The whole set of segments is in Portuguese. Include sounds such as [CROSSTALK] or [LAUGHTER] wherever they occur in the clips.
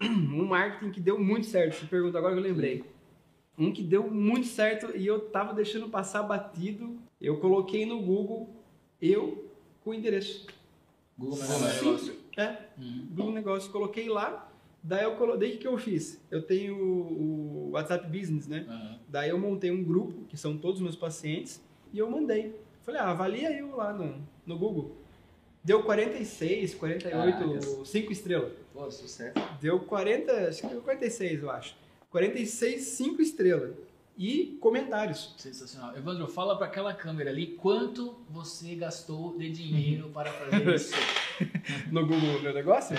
[CLEARS THROAT] um marketing que deu muito certo. Você pergunta agora que eu lembrei. Um que deu muito certo e eu tava deixando passar batido. Eu coloquei no Google eu com o endereço. Google Negócio. É, Uhum. Google Negócio, coloquei lá. Daí eu colo... daí o que que eu fiz? Eu tenho o WhatsApp Business, né? Aham. Daí eu montei um grupo, que são todos os meus pacientes, e eu mandei. Falei, ah, avalia eu lá no, no Google. Deu 46, 48, Caracas. 5 estrelas. Pô, sucesso. Deu 40, acho que deu 46, eu acho. 46, 5 estrelas. E comentários. Sensacional. Evandro, fala para aquela câmera ali quanto você gastou de dinheiro para fazer isso. [LAUGHS] No Google meu negócio?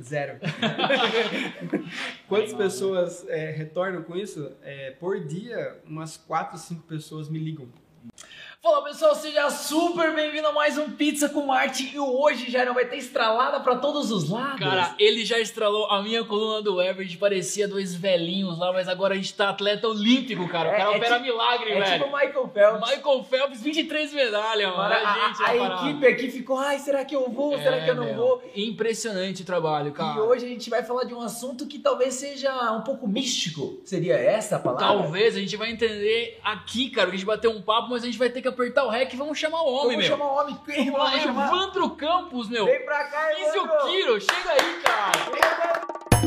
Zero. [LAUGHS] Quantas Animal, pessoas é, retornam com isso? É, por dia, umas 4, 5 pessoas me ligam. Fala pessoal, seja super bem-vindo a mais um Pizza com Marte e hoje já não vai ter estralada pra todos os lados. Cara, ele já estralou a minha coluna do Everett, parecia dois velhinhos lá, mas agora a gente tá atleta olímpico, cara. O É- cara é opera tipo- milagre, é velho. tipo Michael Phelps. Michael Phelps, 23 medalhas, mano. É a, gente a parada. equipe aqui ficou, ai, será que eu vou? será que eu não É, meu, vou? Impressionante o trabalho, cara. E hoje a gente vai falar de um assunto que talvez seja um pouco místico. Seria essa a palavra? Talvez a gente vai entender aqui, cara, que a gente vai ter um papo, mas a gente vai ter que apertar o rec e vamos chamar o homem, Vamos meu. chamar o homem. [LAUGHS] Quem Vamos lá, vamos chamar? Evandro Campos, meu. Vem pra cá, Evandro. Kiro, chega aí, cara.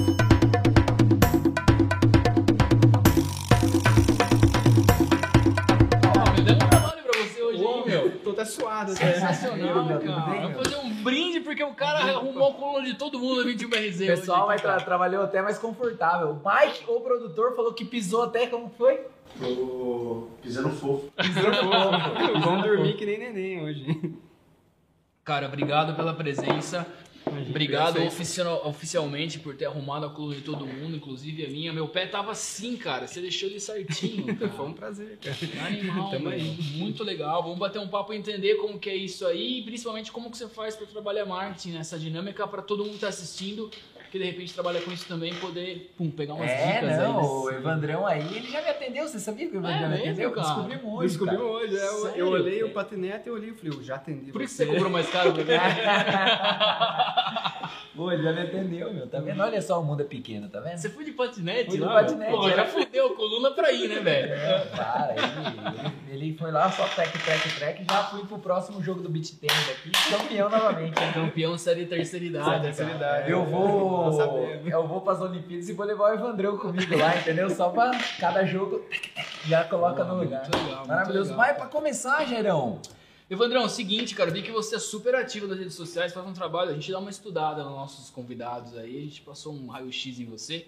Trabalho pra você hoje, hein, meu. Tô até suado. até. Sensacional, meu, cara. Vamos fazer um brinde porque o cara arrumou a coluna de todo mundo no 21 BRZ. O pessoal hoje vai tra trabalhou até mais confortável. O Mike, o produtor, falou que pisou até, como foi? Tô pisando fofo. [LAUGHS] Vão dormir que nem neném hoje. Cara, obrigado pela presença. Obrigado oficial- oficialmente por ter arrumado a coluna de todo mundo, inclusive a minha. Meu pé tava assim, cara. Você deixou ele certinho. [LAUGHS] Cara. Foi um prazer, cara. Animal, Tamo meu. aí. muito legal. Vamos bater um papo e entender como que é isso aí e principalmente como que você faz para trabalhar marketing nessa dinâmica para todo mundo que tá assistindo, que de repente trabalha com isso também poder, pum, pegar umas é, dicas não, aí. o Evandrão aí, ele já me atendeu. Você sabia que o Evandrão É me atendeu? cara? Descobrimos hoje, Descobrimos cara. hoje. é, eu, Sério? eu olhei o patinete e olhei e falei, eu já atendi Por que você. você cobrou mais caro pra [LAUGHS] mim? Pô, ele já me atendeu, meu. Tá vendo? Olha só, o mundo é pequeno, tá vendo? Você foi de patinete Fui de patinete, Pô, é. já fudeu a coluna pra ir, né, velho? É, para, ele, ele, ele foi lá só trek, trek, trek. Já fui pro próximo jogo do beat tênis aqui, campeão novamente. Campeão série terceira idade. terceira cara. idade. Eu Tô vou, sabendo. eu vou pras Olimpíadas e vou levar o Evandrão comigo lá, entendeu? Só pra cada jogo já coloca no lugar. legal, Maravilhoso. Mas pra começar, Gerão, Evandrão, é o seguinte, cara, vi que você é super ativo nas redes sociais, faz um trabalho, a gente dá uma estudada nos nossos convidados aí, a gente passou um raio-x em você.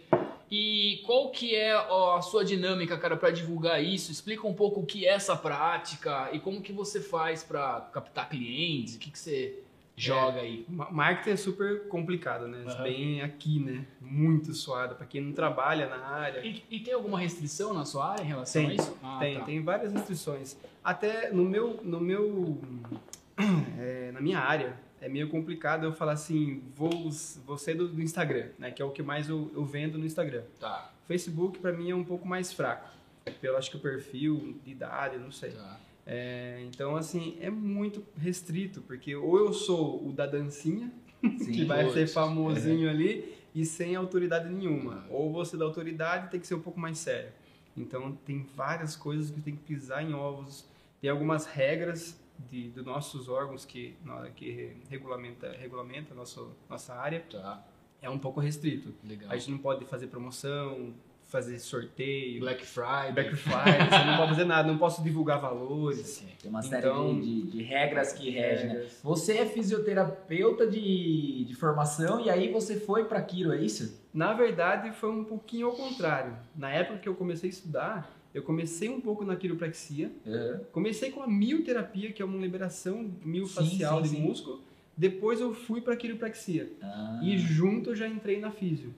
E qual que é a sua dinâmica, cara, para divulgar isso? Explica um pouco o que é essa prática e como que você faz para captar clientes, o que, que você joga aí. Ma- Marketing é super complicado, né? Aham. Bem aqui, né? Muito suado. Pra quem não trabalha na área. E, e tem alguma restrição na sua área em relação Tem, a isso? Ah, tem, tá. tem várias restrições. Até no meu, no meu, é, [CLEARS THROAT] na minha área é meio complicado eu falar assim, vou, vou ser do, do Instagram, né? Que é o que mais eu, eu vendo no Instagram. Tá, Facebook para mim é um pouco mais fraco, pelo acho que o perfil de idade, não sei. tá. É, então assim é muito restrito porque ou eu sou o da dancinha que vai putz. ser famosinho ali e sem autoridade nenhuma. Ou você da autoridade tem que ser um pouco mais sério. Então tem várias coisas que tem que pisar em ovos. Tem algumas regras de, dos nossos órgãos que, que regulamenta, regulamenta a nosso, nossa área. Tá, É um pouco restrito. legal. A gente não pode fazer promoção, fazer sorteio, Black Friday. Black Friday, você não pode fazer nada, não posso divulgar valores. Sim. tem uma Então- série de, de- de regras que regem, né? Você é fisioterapeuta de, de formação e aí você foi pra Kiro, é isso? Na verdade, foi um pouquinho ao contrário. Na época que eu comecei a estudar, eu comecei um pouco na quiropraxia. Comecei com a mioterapia, que é uma liberação miofacial Sim, sim, de sim. músculo. Depois eu fui para quiropraxia. Ah, E junto eu já entrei na físio.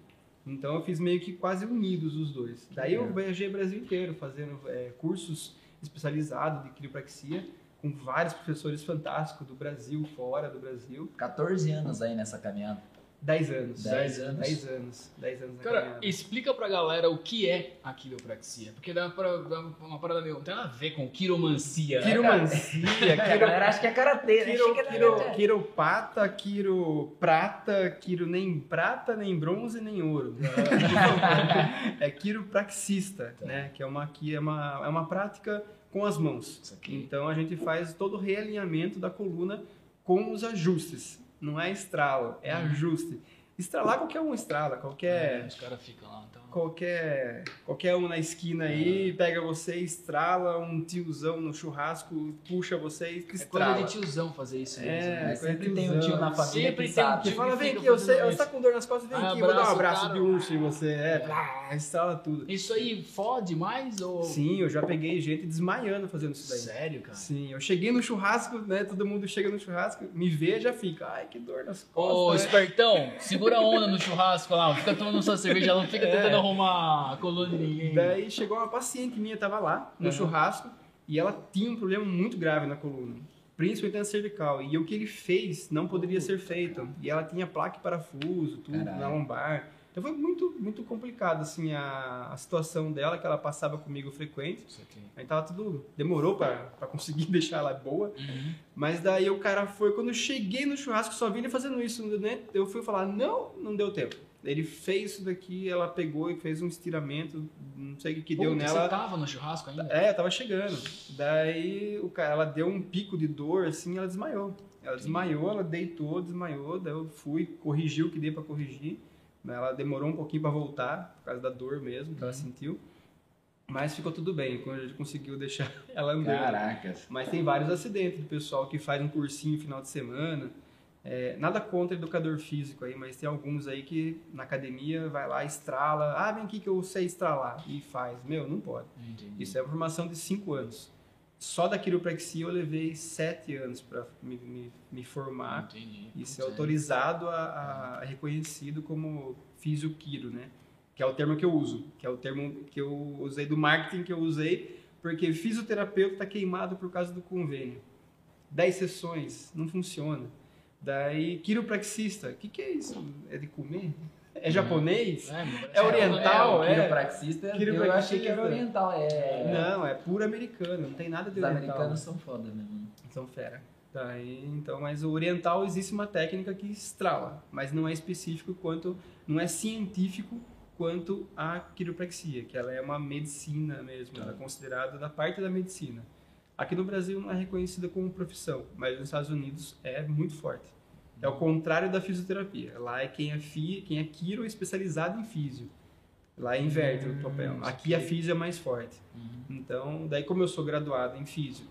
Então eu fiz meio que quase unidos os dois. Daí eu legal. viajei o Brasil inteiro fazendo é, cursos especializados de quiropraxia com vários professores fantásticos do Brasil, fora do Brasil. 14 anos aí nessa caminhada. 10 anos. 10 anos. 10 anos. 10 anos na Cara, caminhada. explica pra galera o que é a quiropraxia. Porque dá, pra, dá uma parada meio. Não tem nada a ver com quiromancia, né? Quiromancia, É, [LAUGHS] a quiro, galera acha que é karatê, né? quiro, Chega na quiro, karatê. quiropata, quiro prata, quiro nem prata, nem bronze, nem ouro. [LAUGHS] é quiropraxista, né? Que é uma, que é, uma, é uma prática com as mãos. Isso aqui. Então a gente faz todo o realinhamento da coluna com os ajustes. Não é estralo, é Uhum. ajuste. Estralar qualquer um estrala, qualquer, É, os caras ficam lá. Qualquer, qualquer um na esquina aí, pega você, estrala, um tiozão no churrasco, puxa você e É coisa estrala. de tiozão fazer isso mesmo. É, né? Sempre tem um tio na família Sempre que tem um. Que fala, vem aqui, eu sei, você tá com dor nas costas, vem Ah, aqui, vou dar um abraço cara. de urso em você. É, plá, estrala tudo. Isso aí fode mais ou. Sim, eu já peguei gente desmaiando fazendo isso daí. Sério, cara? Sim, eu cheguei no churrasco, né? Todo mundo chega no churrasco, me vê já fica, ai, que dor nas Ô, costas. né? espertão, segura a onda no churrasco lá, fica tomando sua cerveja, não fica É. tentando arrumar a coluna de ninguém. Daí chegou uma paciente minha, tava lá no Uhum. churrasco, e ela tinha um problema muito grave na coluna, principalmente na cervical. E o que ele fez não poderia ser feito. E ela tinha placa e parafuso, tudo Caralho. na lombar. Então foi muito, muito complicado, assim, a, a situação dela, que ela passava comigo frequente. Aí tava tudo. Demorou pra conseguir [LAUGHS] deixar ela boa. Uhum. Mas daí o cara foi, quando eu cheguei no churrasco, só vi ele fazendo isso, né? Eu fui falar, não, não deu tempo. Ele fez isso daqui, ela pegou e fez um estiramento, não sei o que, que deu Puta, nela. Você tava no churrasco ainda? É, tava chegando. Daí o cara, ela deu um pico de dor, assim, ela desmaiou. Ela desmaiou, ela deitou, desmaiou, daí eu fui, corrigi o que dei pra corrigir. Ela demorou um pouquinho pra voltar, por causa da dor mesmo que ela sentiu. Mas ficou tudo bem, quando a gente conseguiu deixar [LAUGHS] ela andando. Caracas. Mas tem vários acidentes do pessoal que faz um cursinho no final de semana. É, nada contra educador físico aí, mas tem alguns aí que na academia vai lá, estrala. Ah, vem aqui que eu sei estralar. E faz. Meu, não pode. Entendi. Isso é uma formação de 5 anos. Só da quiropraxia eu levei 7 anos para me, me, me formar. Entendi. Isso é autorizado a, a reconhecido como fisioquiro, né? Que é o termo que eu uso, que é o termo que eu usei do marketing que eu usei, porque fisioterapeuta está queimado por causa do convênio. 10 sessões, não funciona. Daí, quiropraxista, o que, que é isso? É de comer? É japonês? É, É oriental, o é. quiropraxista, eu Quiropraxista. achei que era oriental. É... Não, é puro americano, não tem nada de Os oriental. americanos são foda mesmo. São fera. Daí, então, mas o oriental existe uma técnica que estrala, mas não é específico quanto, não é científico quanto a quiropraxia, que ela é uma medicina mesmo, ela é considerada da parte da medicina. Aqui no Brasil não é reconhecida como profissão, mas nos Estados Unidos é muito forte. É o contrário da fisioterapia. Lá é quem é fi, quem é quiro é especializado em físio. Lá inverte o papel. Aqui a físio é mais forte. Então, daí como eu sou graduado em físio,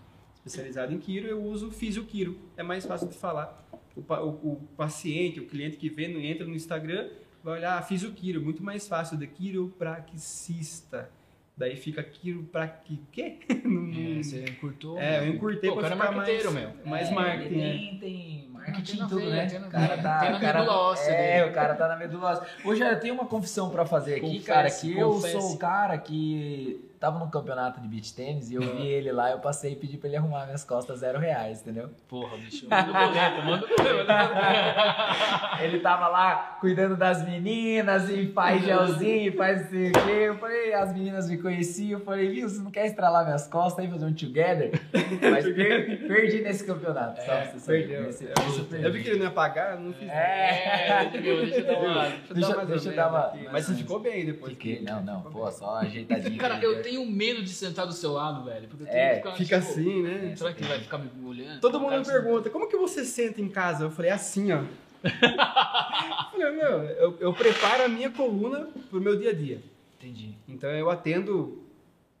especializado em quiro, eu uso físio quiro. É mais fácil de falar. O, o- o paciente, o cliente que vê, no- entra no Instagram, vai olhar ah, físio quiro, muito mais fácil de quiropraxista. Daí fica quiropraxi... quê? [LAUGHS] Não- É, você encurtou. É, eu encurtei Pô, o pra cara é ficar marqueteiro, mais, meu. mais É, marketing. é. Tem, tem marketing tem em tudo, né? tem na O cara tá, Tem na o cara- medula óssea É, dele. o cara tá na medula óssea. Hoje eu tenho uma confissão pra fazer aqui, Confesse, cara, que eu confesse. sou o cara que tava no campeonato de beach tênis e eu vi ele lá, eu passei e pedi pra ele arrumar minhas costas zero reais, entendeu? Porra, bicho. [LAUGHS] Manda o boleto, manda o boleto. Ele tava lá cuidando das meninas e faz gelzinho, faz não sei o quê. Eu falei, as meninas me conheciam, eu falei, viu, você não quer estralar minhas costas aí, fazer um together? Mas per- perdi nesse campeonato, só pra você. Perdeu. Nesse- Eu- nesse eu Eu perdi. vi que ele não ia pagar, não fiz nada. É. É, meu, deixa eu dar uma. Deixa- deixa eu dar uma-. Mas você ficou bem depois. Fiquei, não, não, pô, só ajeitadinho. Cara, eu tenho medo de sentar do seu lado, velho. Porque eu tenho É, que ficar, Fica tipo, assim, né? Será que ele vai ficar me olhando? Todo mundo me pergunta, como que você senta em casa? Eu falei, assim, ó. [LAUGHS] eu falei, meu, eu, eu preparo a minha coluna pro meu dia a dia. Entendi. Então eu atendo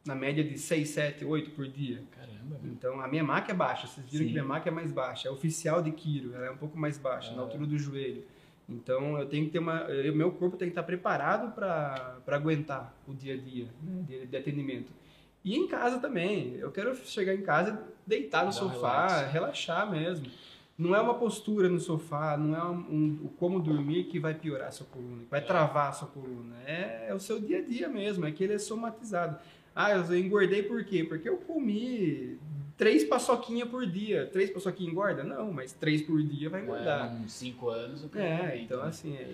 na média de 6, 7, 8 por dia. Caramba, meu. Então a minha maca é baixa, vocês viram Sim. que minha maca é mais baixa. É oficial de quiro, ela é um pouco mais baixa, na altura do joelho. Então eu tenho que ter uma. O meu corpo tem que estar preparado para aguentar o dia a dia né, de, de atendimento. E em casa também. Eu quero chegar em casa, deitar no um sofá, relax. relaxar mesmo. Não é uma postura no sofá, não é um, um- o como dormir que vai piorar a sua coluna, que vai travar a sua coluna. É, é o seu dia a dia mesmo, é que ele é somatizado. Ah, eu engordei por quê? Porque eu comi três paçoquinhas por dia. Três paçoquinhas engorda? Não, mas três por dia vai engordar. Uns 5 anos. o cara É, também, então assim, é,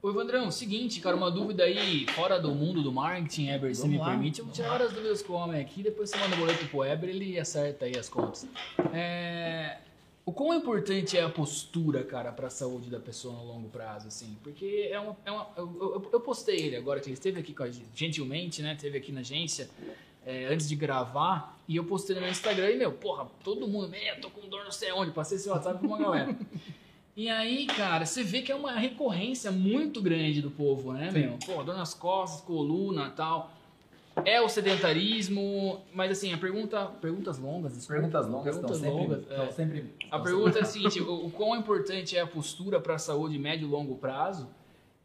Ô, Evandrão, seguinte, cara, uma dúvida aí, fora do mundo do marketing, Eber, se me lá. permite, eu vou tirar várias dúvidas com o homem aqui, depois você manda o boleto pro Eber, ele acerta aí as contas. É, O quão importante é a postura, cara, pra saúde da pessoa no longo prazo, assim? Porque é uma. É uma eu, eu- eu postei ele agora, que ele esteve aqui com a gente, gentilmente, né? Esteve aqui na agência é, antes de gravar, e eu postei no meu Instagram e, meu, porra, todo mundo, meu, tô com dor não sei onde, passei esse WhatsApp pra uma galera. [LAUGHS] E aí, cara, você vê que é uma recorrência muito grande do povo, né, Sim. meu? Pô, dor nas costas, coluna tal. É o sedentarismo, mas assim, a pergunta. Perguntas longas, desculpa. Perguntas longas Perguntas estão sempre, longas, estão é. sempre. A estão pergunta é a seguinte: o, o quão importante é a postura para a saúde médio e longo prazo?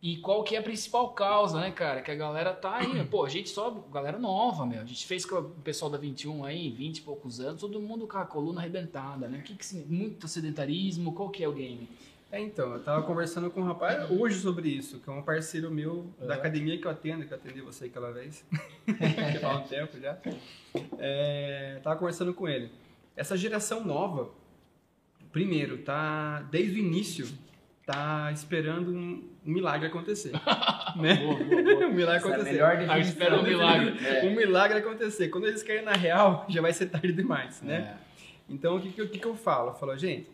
E qual que é a principal causa, né, cara? Que a galera tá aí, [CLEARS THROAT] pô, a gente só, galera nova, meu. A gente fez com o pessoal da 21 aí, 20 e poucos anos, todo mundo com a coluna arrebentada, né? Que que muito sedentarismo, qual que é o game? É, então, eu tava conversando com um rapaz hoje sobre isso, que é um parceiro meu da É. academia que eu atendo, que eu atendi você aquela vez, [LAUGHS] que faz um tempo já. É, tava conversando com ele. Essa geração nova, primeiro, tá desde o início, tá esperando um, um milagre acontecer. [LAUGHS] né? Boa, boa, boa. [LAUGHS] um milagre Essa é a acontecer. melhor Ah, definição. espera um milagre. É. Um milagre acontecer. Quando eles querem na real, já vai ser tarde demais, né? É. Então, o que, que, que eu falo? Eu falo, gente,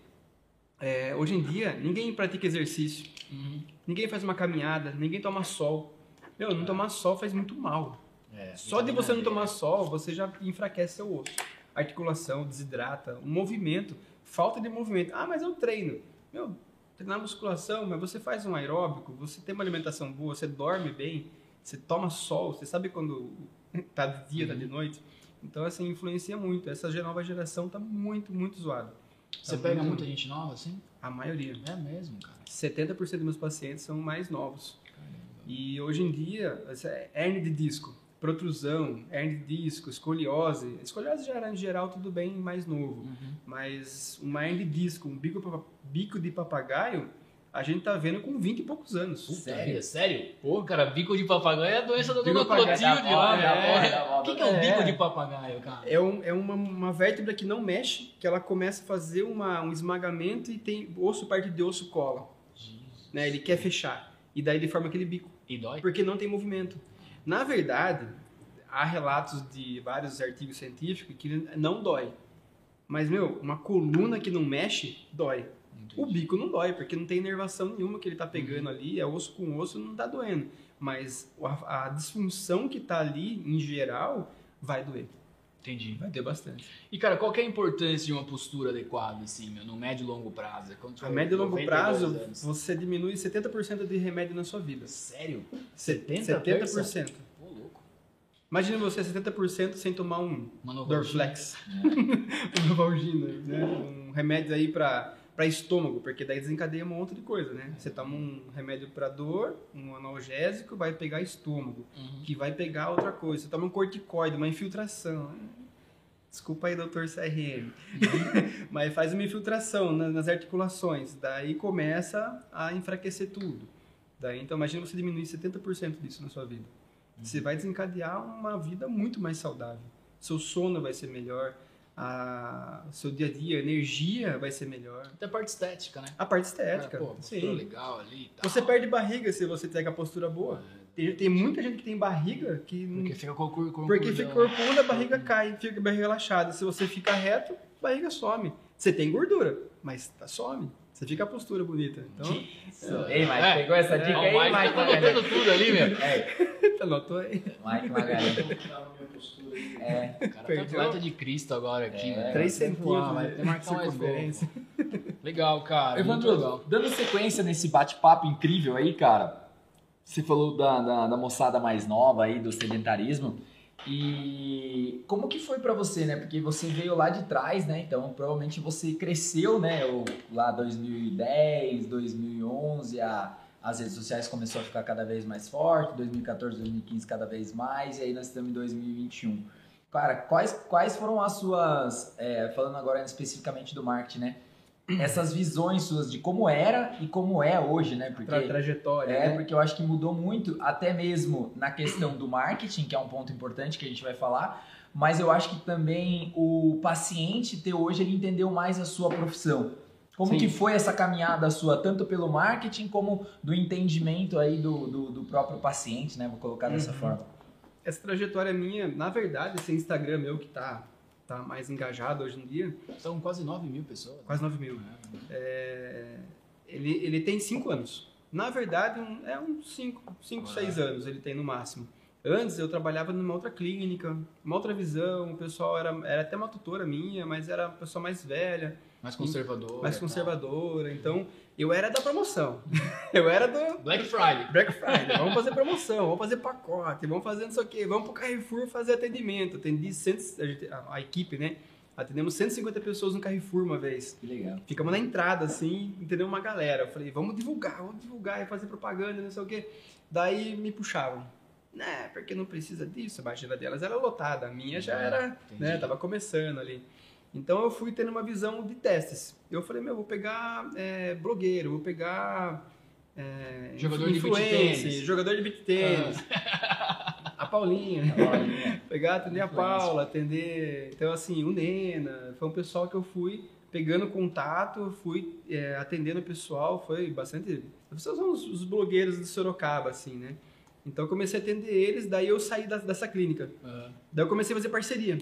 é, hoje em dia, ninguém pratica exercício, Uhum. ninguém faz uma caminhada, ninguém toma sol. Meu, não tomar sol faz muito mal. É, Só de você não tomar sol, você já enfraquece seu osso. Articulação, desidrata, o movimento, falta de movimento. Ah, mas eu treino. Meu, treinar musculação, mas você faz um aeróbico, você tem uma alimentação boa, você dorme bem, você toma sol, você sabe quando [LAUGHS] tá de dia, tá de noite. Então, assim, influencia muito. Essa nova geração tá muito, muito zoada. Você Tá pega muito- muita gente nova, assim? A maioria. É mesmo, cara. 70% dos meus pacientes são mais novos. E hoje em dia, essa é hernia de disco, protrusão, hernia de disco, escoliose. Escoliose já era em geral tudo bem mais novo. Uhum. Mas uma hernia de disco, um bico, bico de papagaio, a gente tá vendo com 20 e poucos anos. Sério? Sério? Pô, cara, bico de papagaio é a doença da dona Clotilde lá, moda. O que, que é um É. bico de papagaio, cara? É, um- é uma, uma vértebra que não mexe, que ela começa a fazer uma, um esmagamento e tem osso parte de osso cola. Né? Ele quer fechar. E daí ele forma aquele bico. E dói? porque não tem movimento. Na verdade, há relatos de vários artigos científicos que não dói. Mas, meu, uma coluna que não mexe, dói. O bico não dói, porque não tem inervação nenhuma que ele tá pegando ali, é osso com osso, não tá doendo. Mas a, a disfunção que tá ali, em geral, vai doer. Entendi. Vai ter bastante. E, cara, qual que é a importância de uma postura adequada, assim, meu, no médio e longo prazo? É quando A médio e longo 92 prazo, anos. você diminui 70% de remédio na sua vida. Sério? 70%. 70%? 70%. Pô, louco. Imagina você 70% sem tomar um Dorflex. [LAUGHS] um Novalgina, né? Um remédio aí pra, pra estômago, porque daí desencadeia um monte de coisa, né? Você toma um remédio pra dor, um analgésico, vai pegar estômago, Uhum. que vai pegar outra coisa. Você toma um corticoide, uma infiltração. Desculpa aí, doutor CRM. [LAUGHS] Mas faz uma infiltração na- nas articulações, daí começa a enfraquecer tudo. Daí, então, imagina você diminuir 70% disso na sua vida. Você vai desencadear uma vida muito mais saudável. Seu sono vai ser melhor, a, seu dia a dia, a energia vai ser melhor. Até a parte estética, né? A parte estética, Cara, pô, postura legal ali tal. Você perde barriga se você com a postura boa. Tem, tem muita gente que tem barriga que não- Porque fica com o cor, cor, porque fica corcunda, a barriga cai, fica a barriga relaxada. Se você fica reto, a barriga some. Você tem gordura, mas tá, some. Você fica a postura bonita. Então, Ei, Mike, É. pegou essa dica o aí, Mike Mike tá anotando tudo ali, meu. É, [LAUGHS] anotou aí. Mike Magalhães. Vou mudar a minha postura aí. É, O cara tá Perdeu. atleta de Cristo agora aqui, É, né? Três centímetros Vai ter que marcar mais gol. Legal, cara. Evandro, legal. dando sequência nesse bate-papo incrível aí, cara, você falou da, da, da moçada mais nova aí, do sedentarismo, e como que foi pra você, né? Porque você veio lá de trás, né? Então, provavelmente você cresceu, né? O- Lá 2010, 2011, a, as redes sociais começou a ficar cada vez mais forte, 2014, 2015 cada vez mais, e aí nós estamos em 2021. Cara, quais, quais foram as suas, é, falando agora especificamente do marketing, né? Essas visões suas de como era e como é hoje, né? Porque Tra trajetória, é, né? porque eu acho que mudou muito, até mesmo na questão do marketing, que é um ponto importante que a gente vai falar, mas eu acho que também o paciente ter hoje ele entendeu mais a sua profissão. Como Sim. que foi essa caminhada sua, tanto pelo marketing como do entendimento aí do, do, do próprio paciente, né? Vou colocar dessa Uhum. forma. Essa trajetória minha, na verdade, esse Instagram meu que tá, tá mais engajado hoje em dia, São quase 9 mil pessoas. quase 9 mil. É, ele, ele tem 5 anos. Na verdade, um- é uns 5, 5, 6 anos ele tem no máximo. Antes eu trabalhava numa outra clínica, uma outra visão, o pessoal era, era até uma tutora minha, mas era uma pessoa mais velha, Mais conservador. mais conservadora. Então, eu era da promoção. [LAUGHS] eu era do. Black Friday. Black Friday, vamos fazer promoção, vamos fazer pacote, vamos fazer não sei o quê, vamos pro Carrefour fazer atendimento. Atendi 100, a, gente- a- a equipe, né? Atendemos 150 pessoas no Carrefour uma vez. Que legal. Ficamos na entrada, assim, entendeu? Uma galera. Eu falei, vamos divulgar, vamos divulgar e fazer propaganda, não sei o quê. Daí me puxavam. Né, porque não precisa disso, a agenda delas era lotada, a minha já Ah, era, entendi. né, tava começando ali. Então eu fui tendo uma visão de testes. Eu falei, meu, vou pegar é, blogueiro, vou pegar é, Jogador de jogador de beat tênis, [LAUGHS] a Paulinha. Pegar, atender a. Paula, atender. Então, assim, o Nena. Foi um pessoal que eu fui pegando contato, fui é, atendendo o pessoal. Foi bastante. Vocês são os, os blogueiros de Sorocaba, assim, né? Então, eu comecei a atender eles, daí eu saí da- dessa clínica. Ah, Daí eu comecei a fazer parceria.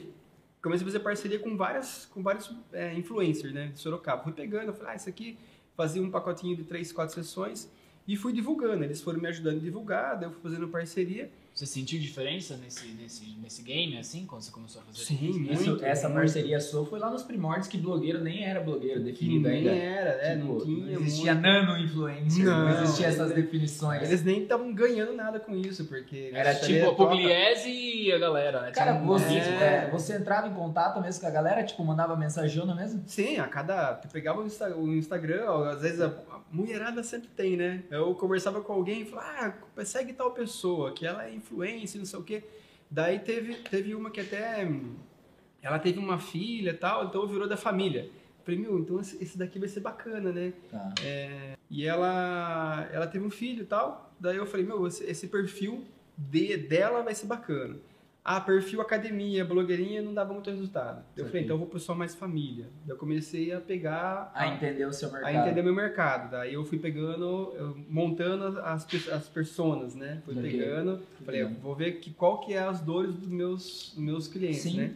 Comecei a fazer parceria com várias, com vários é, influencers, né, de Sorocaba. Fui pegando, eu falei, ah, isso aqui, fazia um pacotinho de três, quatro sessões e fui divulgando. Eles foram me ajudando a divulgar, daí eu fui fazendo parceria. Você sentiu diferença nesse, nesse, nesse game, assim, quando você começou a fazer? Sim, Isso- muito. essa muito. parceria sua foi lá nos primórdios que blogueiro nem era blogueiro definido nem ainda. era, é, Tipo, não tinha. existia muito. nano-influencer, não, Não, existia essas eles- definições. Eles nem estavam ganhando nada com isso, porque... Era tipo a. Pugliese e a galera, né? Cara, um você, é, você entrava em contato mesmo com a galera, tipo, mandava mensajona mesmo? Sim, a cada. Tu pegava o, Insta- o Instagram, ó, às vezes a mulherada sempre tem, né? Eu conversava com alguém e falava, ah, segue tal pessoa, que ela é influência, não sei o quê. Daí teve, teve uma que até. Ela teve uma filha e tal, então virou da família. Falei, meu, então esse daqui vai ser bacana, né? Tá. E ela, ela teve um filho e tal. Daí eu falei, meu, esse, esse perfil de, dela vai ser bacana. Ah, perfil academia, blogueirinha, não dava muito resultado. Eu falei, então eu vou pro pessoal mais família. Eu comecei a pegar... A entender o seu a mercado. entender meu mercado. Daí eu fui pegando, eu- montando as, as personas, né? Fui Ok. pegando, falei, vou ver que, qual que é as dores dos meus, meus clientes, Sim. né?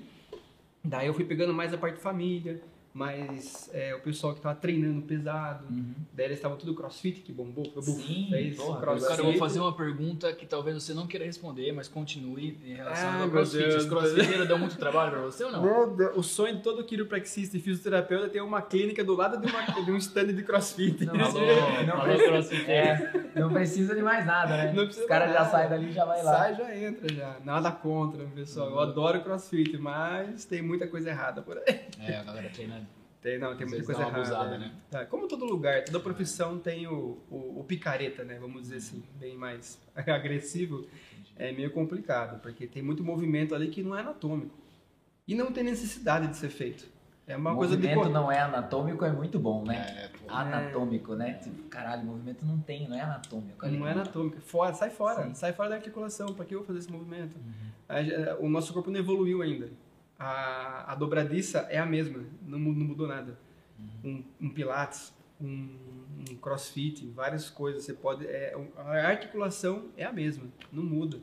Daí eu fui pegando mais a parte família, mais é, o pessoal que tava treinando pesado. Uhum. Daí eles estavam tudo crossfit, que bombou, foi bufo. Sim, Daí porra, crossfit. Cara, eu vou fazer uma pergunta que talvez você não queira responder, mas continue em relação Ai, ao crossfit. Os crossfiteiros dão muito trabalho pra você ou não? Meu Deus, O sonho de todo quiropraxista e fisioterapeuta é ter uma clínica do lado de, uma, de um stand de crossfit. Não, Alô, [LAUGHS] não alô, crossfiteiro. É, não precisa de mais nada, né? Não precisa Os caras já saem dali e já vai lá. Sai, já entra, já. Nada contra, pessoal. Eu adoro crossfit, mas tem muita coisa errada por aí. É, a galera treina. Tem, não, tem muita coisa errada. abusada, né? né? Tá, como todo lugar, toda profissão tem o, o, o picareta, né? Vamos dizer assim, bem mais [LAUGHS] agressivo. É meio complicado, porque tem muito movimento ali que não é anatômico. E não tem necessidade de ser feito. É uma o coisa de movimento não é anatômico, é muito bom, né? É, pô. Anatômico, né? Tipo, caralho, movimento não tem, não é anatômico. ali. Não é anatômico. Fora, sai fora. Sim. Uhum. Sai fora da articulação. Pra que eu vou fazer esse movimento? Ge- O nosso corpo não evoluiu ainda. A, a dobradiça é a mesma. Não, não mudou nada. Uhum. Um, um pilates, um, um crossfit, várias coisas. Você pode... É, a articulação é a mesma. Não muda.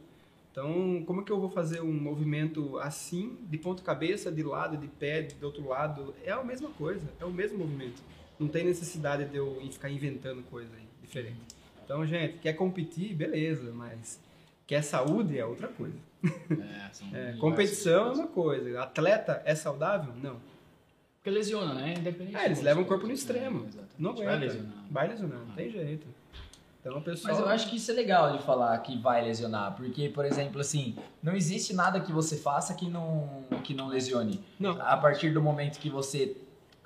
Então, como é que eu vou fazer um movimento assim, de ponta cabeça, de lado, de pé, do outro lado? É a mesma coisa. É o mesmo movimento. Não tem necessidade de eu ficar inventando coisa aí, diferente. Então, gente, quer competir, beleza, mas quer saúde é outra coisa. É, [LAUGHS] É, competição é uma coisa. Atleta é saudável? Não. Porque lesiona, né? Independente. É, eles levam o corpo no coisa. extremo. É. Não Vai aguenta. lesionar. Vai lesionar, não tem jeito. Então, o pessoal... Mas eu acho que isso é legal de falar que vai lesionar, porque, por exemplo, assim, não existe nada que você faça que não, que não lesione. Não. A partir do momento que você,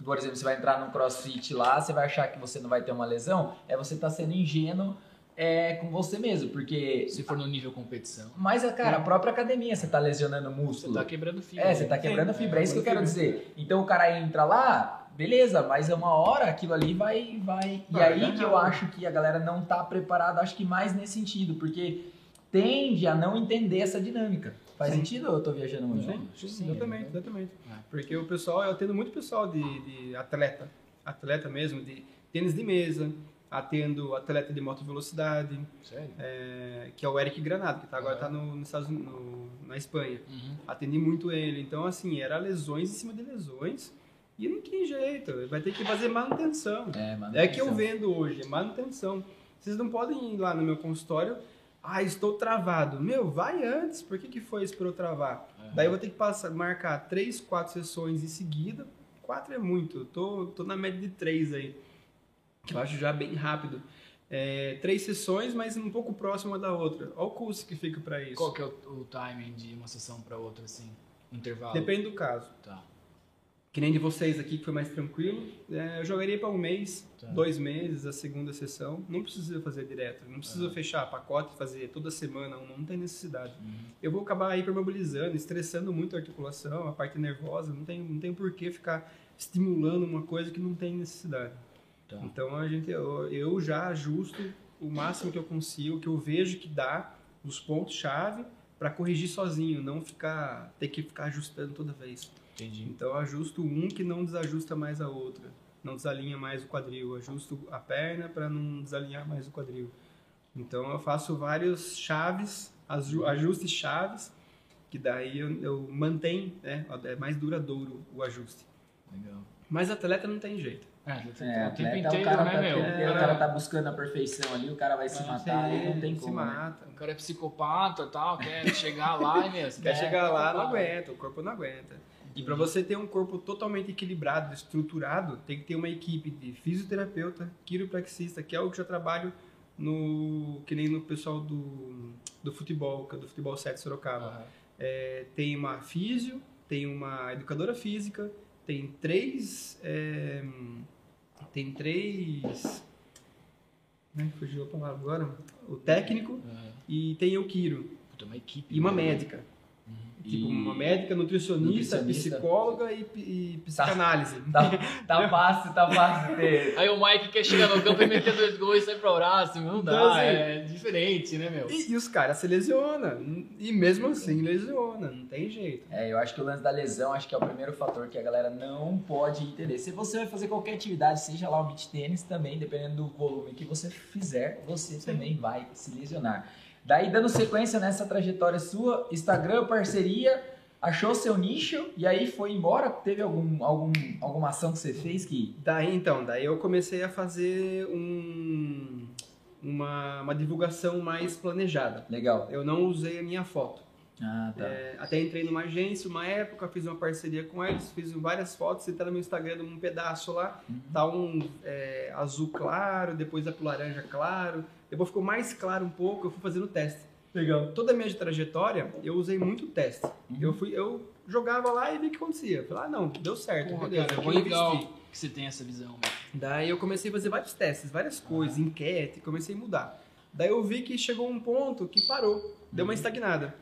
por exemplo, você vai entrar num crossfit lá, você vai achar que você não vai ter uma lesão, é você tá sendo ingênuo é, com você mesmo, porque... Se for no nível competição, Mas, cara, a própria academia, você tá lesionando você músculo. tá quebrando fibra. É, você tá né? quebrando fibra, é isso que eu quero quebrando dizer. Então o cara entra lá, beleza, mas é uma hora aquilo ali vai. vai... E aí que eu acho que a galera não tá preparada, acho que mais nesse sentido, porque tende a não entender essa dinâmica. Faz Sim. sentido ou eu tô viajando muito? Sim, sim, Sim, exatamente, é. exatamente. É. Porque o pessoal, eu atendo muito pessoal de, de atleta, atleta mesmo, de tênis de mesa, atendo atleta de moto velocidade, é, que é o Eric Granado, que tá, agora está no, Estados Unidos, no- na Espanha. Uhum. Atendi muito ele. Então, assim, era lesões em cima de lesões e não tem jeito, vai ter que fazer manutenção. É, mano. É que eu vendo hoje, manutenção. Vocês não podem ir lá no meu consultório, ah, estou travado. Meu, vai antes, por que, que foi isso para eu travar? Aham. Daí eu vou ter que passar, marcar três, quatro sessões em seguida. Quatro é muito, eu tô, tô na média de três aí, que eu acho já bem rápido. É, três sessões, mas um pouco próxima da outra. Olha o custo que fica para isso. Qual que é o, o timing de uma sessão pra outra, assim? Intervalo? Depende do caso. Tá. Que nem de vocês aqui, que foi mais tranquilo. É, eu jogaria para um mês, Tá. dois meses, a segunda sessão. Não precisa fazer direto. Não precisa Aham. fechar pacote, fazer toda semana. Não, não tem necessidade. Uhum. Eu vou acabar hipermobilizando, estressando muito a articulação, a parte nervosa. Não tem, não tem por que ficar estimulando uma coisa que não tem necessidade. Tá. Então, a gente, eu, eu já ajusto o máximo que eu consigo, que eu vejo que dá, os pontos-chave, para corrigir sozinho. Não ficar, ter que ficar ajustando toda vez. Entendi. Então eu ajusto um que não desajusta mais a outra, não desalinha mais o quadril, ajusto a perna para não desalinhar mais o quadril. Então eu faço vários chaves, aju- ajustes chaves, que daí eu, eu mantenho, né, é mais duradouro o ajuste. Legal. Mas atleta não tem jeito. É, É, o tempo atleta, inteiro, o cara né, tá, meu? tempo- o cara tá buscando a perfeição ali, o cara vai se matar e não tem se como. né? mata. O cara é psicopata e tal, quer [LAUGHS] chegar lá e mesmo. Quer chegar lá, não aguenta, o corpo não aguenta. E para você ter um corpo totalmente equilibrado, estruturado, tem que ter uma equipe de fisioterapeuta, quiropraxista, que é o que eu trabalho no que nem no pessoal do, do futebol, que é do futebol 7 Sorocaba. Aham. É, tem uma físio, tem uma educadora física, tem três é, tem três né, fugiu a palavra agora, o técnico Aham. e tem o quiro Puta, uma equipe. e uma né? médica. Tipo, uma médica, nutricionista, Nutricionista. psicóloga e, e psicanálise. Tá, tá [LAUGHS] fácil, tá fácil ter. Aí o Mike quer chegar no campo e meter dois gols e sair pra próximo. Não dá, Então, assim, é diferente, né, meu? E, e os caras se lesionam. E mesmo assim lesiona, não tem jeito. É, eu acho que o lance da lesão, acho que é o primeiro fator que a galera não pode entender. Se você vai fazer qualquer atividade, seja lá o beach tênis também, dependendo do volume que você fizer, você também vai se lesionar. Daí, dando sequência nessa trajetória sua, Instagram, parceria, achou seu nicho e aí foi embora? Teve algum, algum, alguma ação que você fez que... Daí então, daí eu comecei a fazer um, uma, uma divulgação mais planejada. Legal. Eu não usei a minha foto. Ah, tá. É, até entrei numa agência uma época, fiz uma parceria com eles, fiz várias fotos, você tá no meu Instagram um pedaço lá, Uhum. tá um é, azul claro, depois vai pro laranja claro, depois ficou mais claro um pouco, eu fui fazendo teste. Legal. Toda a minha trajetória, eu usei muito teste. Uhum. Eu fui, eu jogava lá e vi o que acontecia. Falei, ah, não, deu certo, Porra, beleza, cara, eu que vou legal que você tem essa visão, meu. Daí eu comecei a fazer vários testes, várias coisas, enquete, comecei a mudar. Daí eu vi que chegou um ponto que parou, deu uma estagnada.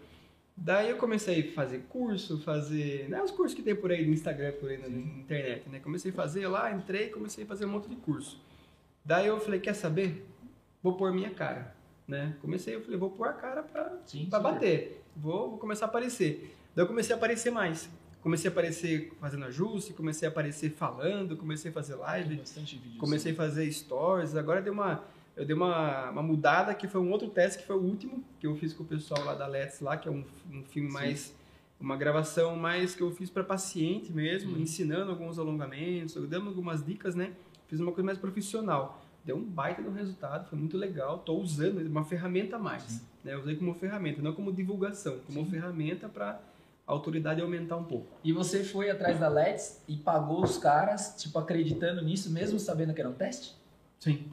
Daí eu comecei a fazer curso, fazer. Né, os cursos que tem por aí no Instagram, por aí na na internet, né? Comecei a fazer lá, entrei, comecei a fazer um monte de curso. Daí eu falei, quer saber? Vou pôr minha cara, né? Comecei, eu falei, vou pôr a cara pra, Sim, pra super. bater. Vou, vou começar a aparecer. Daí eu comecei a aparecer mais. Comecei a aparecer fazendo ajuste, comecei a aparecer falando, comecei a fazer live. vídeo. Comecei a fazer stories, agora deu uma, eu dei uma, uma mudada, que foi um outro teste, que foi o último, que eu fiz com o pessoal lá da Let's, lá, que é um, um filme mais, uma gravação mais que eu fiz para paciente mesmo, Uhum. ensinando alguns alongamentos, dando algumas dicas, né? Fiz uma coisa mais profissional. Deu um baita no resultado, foi muito legal. Tô usando uma ferramenta a mais, né? Eu usei como ferramenta, não como divulgação, como ferramenta para a autoridade aumentar um pouco. E você foi atrás da Let's e pagou os caras, tipo, acreditando nisso, mesmo sabendo que era um teste? Sim.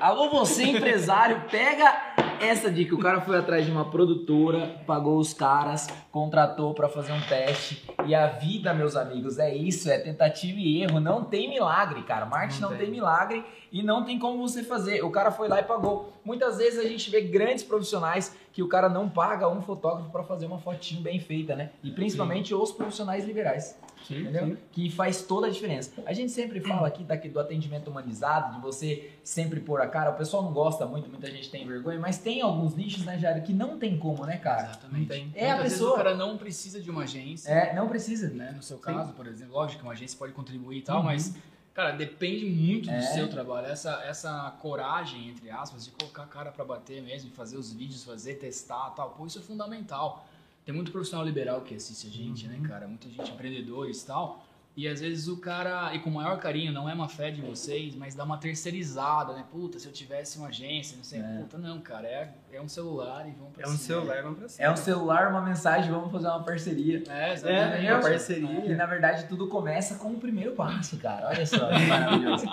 Alô, você empresário, pega essa dica. O cara foi atrás de uma produtora, pagou os caras, contratou pra fazer um teste E a vida, meus amigos, é isso, é tentativa e erro. Não tem milagre, cara. Marketing não, Não tem. tem. milagre e não tem como você fazer. O cara foi lá e pagou. Muitas vezes a gente vê grandes profissionais que o cara não paga um fotógrafo para fazer uma fotinho bem feita, né? E principalmente os profissionais liberais. Sim, Entendeu? sim. Que faz toda a diferença. A gente sempre fala aqui daqui do atendimento humanizado, de você sempre pôr a cara. O pessoal não gosta muito, muita gente tem vergonha, mas tem alguns nichos, né, Jair, que não tem como, né, cara? Exatamente. Não tem. É a Muitas vezes pessoa. o cara não precisa de uma agência. É, não precisa. né? No seu caso, por exemplo, lógico que uma agência pode contribuir e tal, Uhum. mas, cara, depende muito do É. seu trabalho. Essa, essa coragem, entre aspas, de colocar a cara pra bater mesmo, fazer os vídeos, fazer, testar tal, pô, isso é fundamental. Tem muito profissional liberal que assiste a gente, Uhum. né, cara? Muita gente, empreendedores e tal. E às vezes o cara, e com o maior carinho, não é uma fé de vocês, mas dá uma terceirizada, né? Puta, se eu tivesse uma agência, não sei. É. Puta, não, cara, é, é um celular e vamos pra É um cima. celular, vamos pra cima. É um celular, uma mensagem, vamos fazer uma parceria. É, É, exatamente. uma E parceria. na verdade tudo começa com o primeiro passo, cara. Olha só, que [LAUGHS] maravilhoso.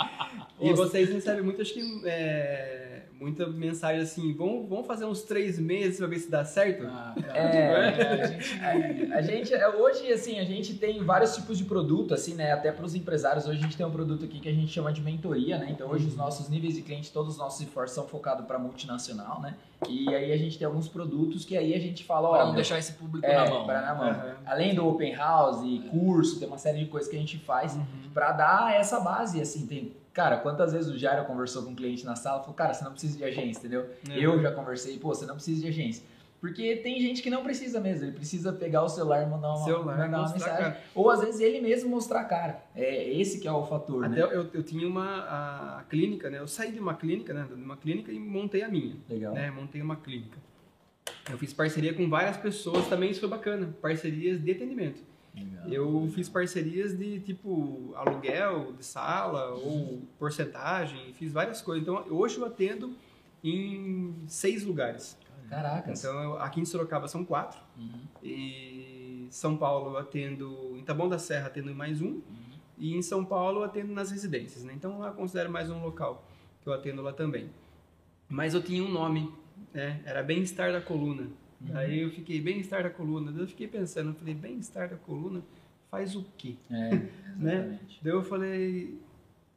E vocês recebem muito, acho que, é, muita mensagem assim, vamos, vamos fazer uns três meses pra ver se dá certo? Ah, cara, É. é, a gente... A gente, é, hoje, assim, a gente tem vários tipos de produto, assim, né? Até para os empresários, hoje a gente tem um produto aqui que a gente chama de mentoria, né? Então, hoje os nossos níveis de cliente, todos os nossos esforços são focados para multinacional, né? E aí a gente tem alguns produtos que aí a gente fala, ó, Para não meu, deixar esse público é, na mão. pra na mão. Aham. Além do open house, curso, tem uma série de coisas que a gente faz pra dar essa base, assim, tem... Cara, quantas vezes o Jairo conversou com um cliente na sala e falou, cara, você não precisa de agência, entendeu? É. Eu já conversei, pô, você não precisa de agência. Porque tem gente que não precisa mesmo, ele precisa pegar o celular e mandar uma, Celular, mandar uma mensagem. Ou às vezes ele mesmo mostrar a cara. É esse que é o fator, Até né? eu, eu tinha uma a clínica, né? Eu saí de uma clínica, né? De uma clínica e montei a minha, Legal. né? Montei uma clínica. Eu fiz parceria com várias pessoas, também isso foi bacana. Parcerias de atendimento. Legal. Eu fiz parcerias de tipo aluguel de sala ou porcentagem, fiz várias coisas. Então hoje eu atendo em seis lugares. Caracas. Então eu- aqui em Sorocaba são quatro Uhum, e São Paulo eu atendo em Taboão da Serra atendo mais um uhum. e em São Paulo eu atendo nas residências, né? Então lá eu considero mais um local que eu atendo lá também. Mas eu tinha um nome, né? Era Bem-Estar da Coluna. Aí eu fiquei Bem-Estar da Coluna. Daí eu fiquei pensando, eu falei, Bem-Estar da Coluna faz o quê? É, Né? Daí eu falei,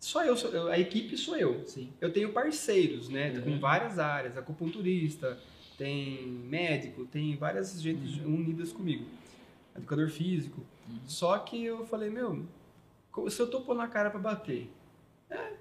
só eu, sou a equipe sou eu. Sim. Eu tenho parceiros, né? Uhum. Com várias áreas, acupunturista, tem médico, tem várias gente unidas comigo. Educador físico. Uhum. Só que eu falei, meu, se eu tô pondo a cara pra bater, é,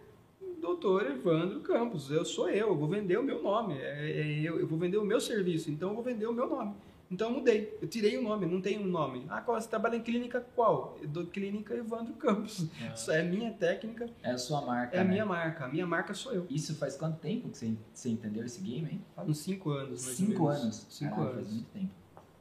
doutor Evandro Campos, eu sou eu, eu vou vender o meu nome, é, é eu, vou vender o meu serviço, então eu vou vender o meu nome. Então eu mudei, eu tirei o nome, não tem um nome. Ah, qual, você trabalha em clínica qual? Eu dou clínica Evandro Campos. Isso é minha técnica, É a sua marca, é a né? minha marca, a minha marca sou eu. Isso faz quanto tempo que você, você entendeu esse game, hein? Faz uns 5 anos, mais Cinco anos. Cinco Caraca, anos. Faz muito tempo.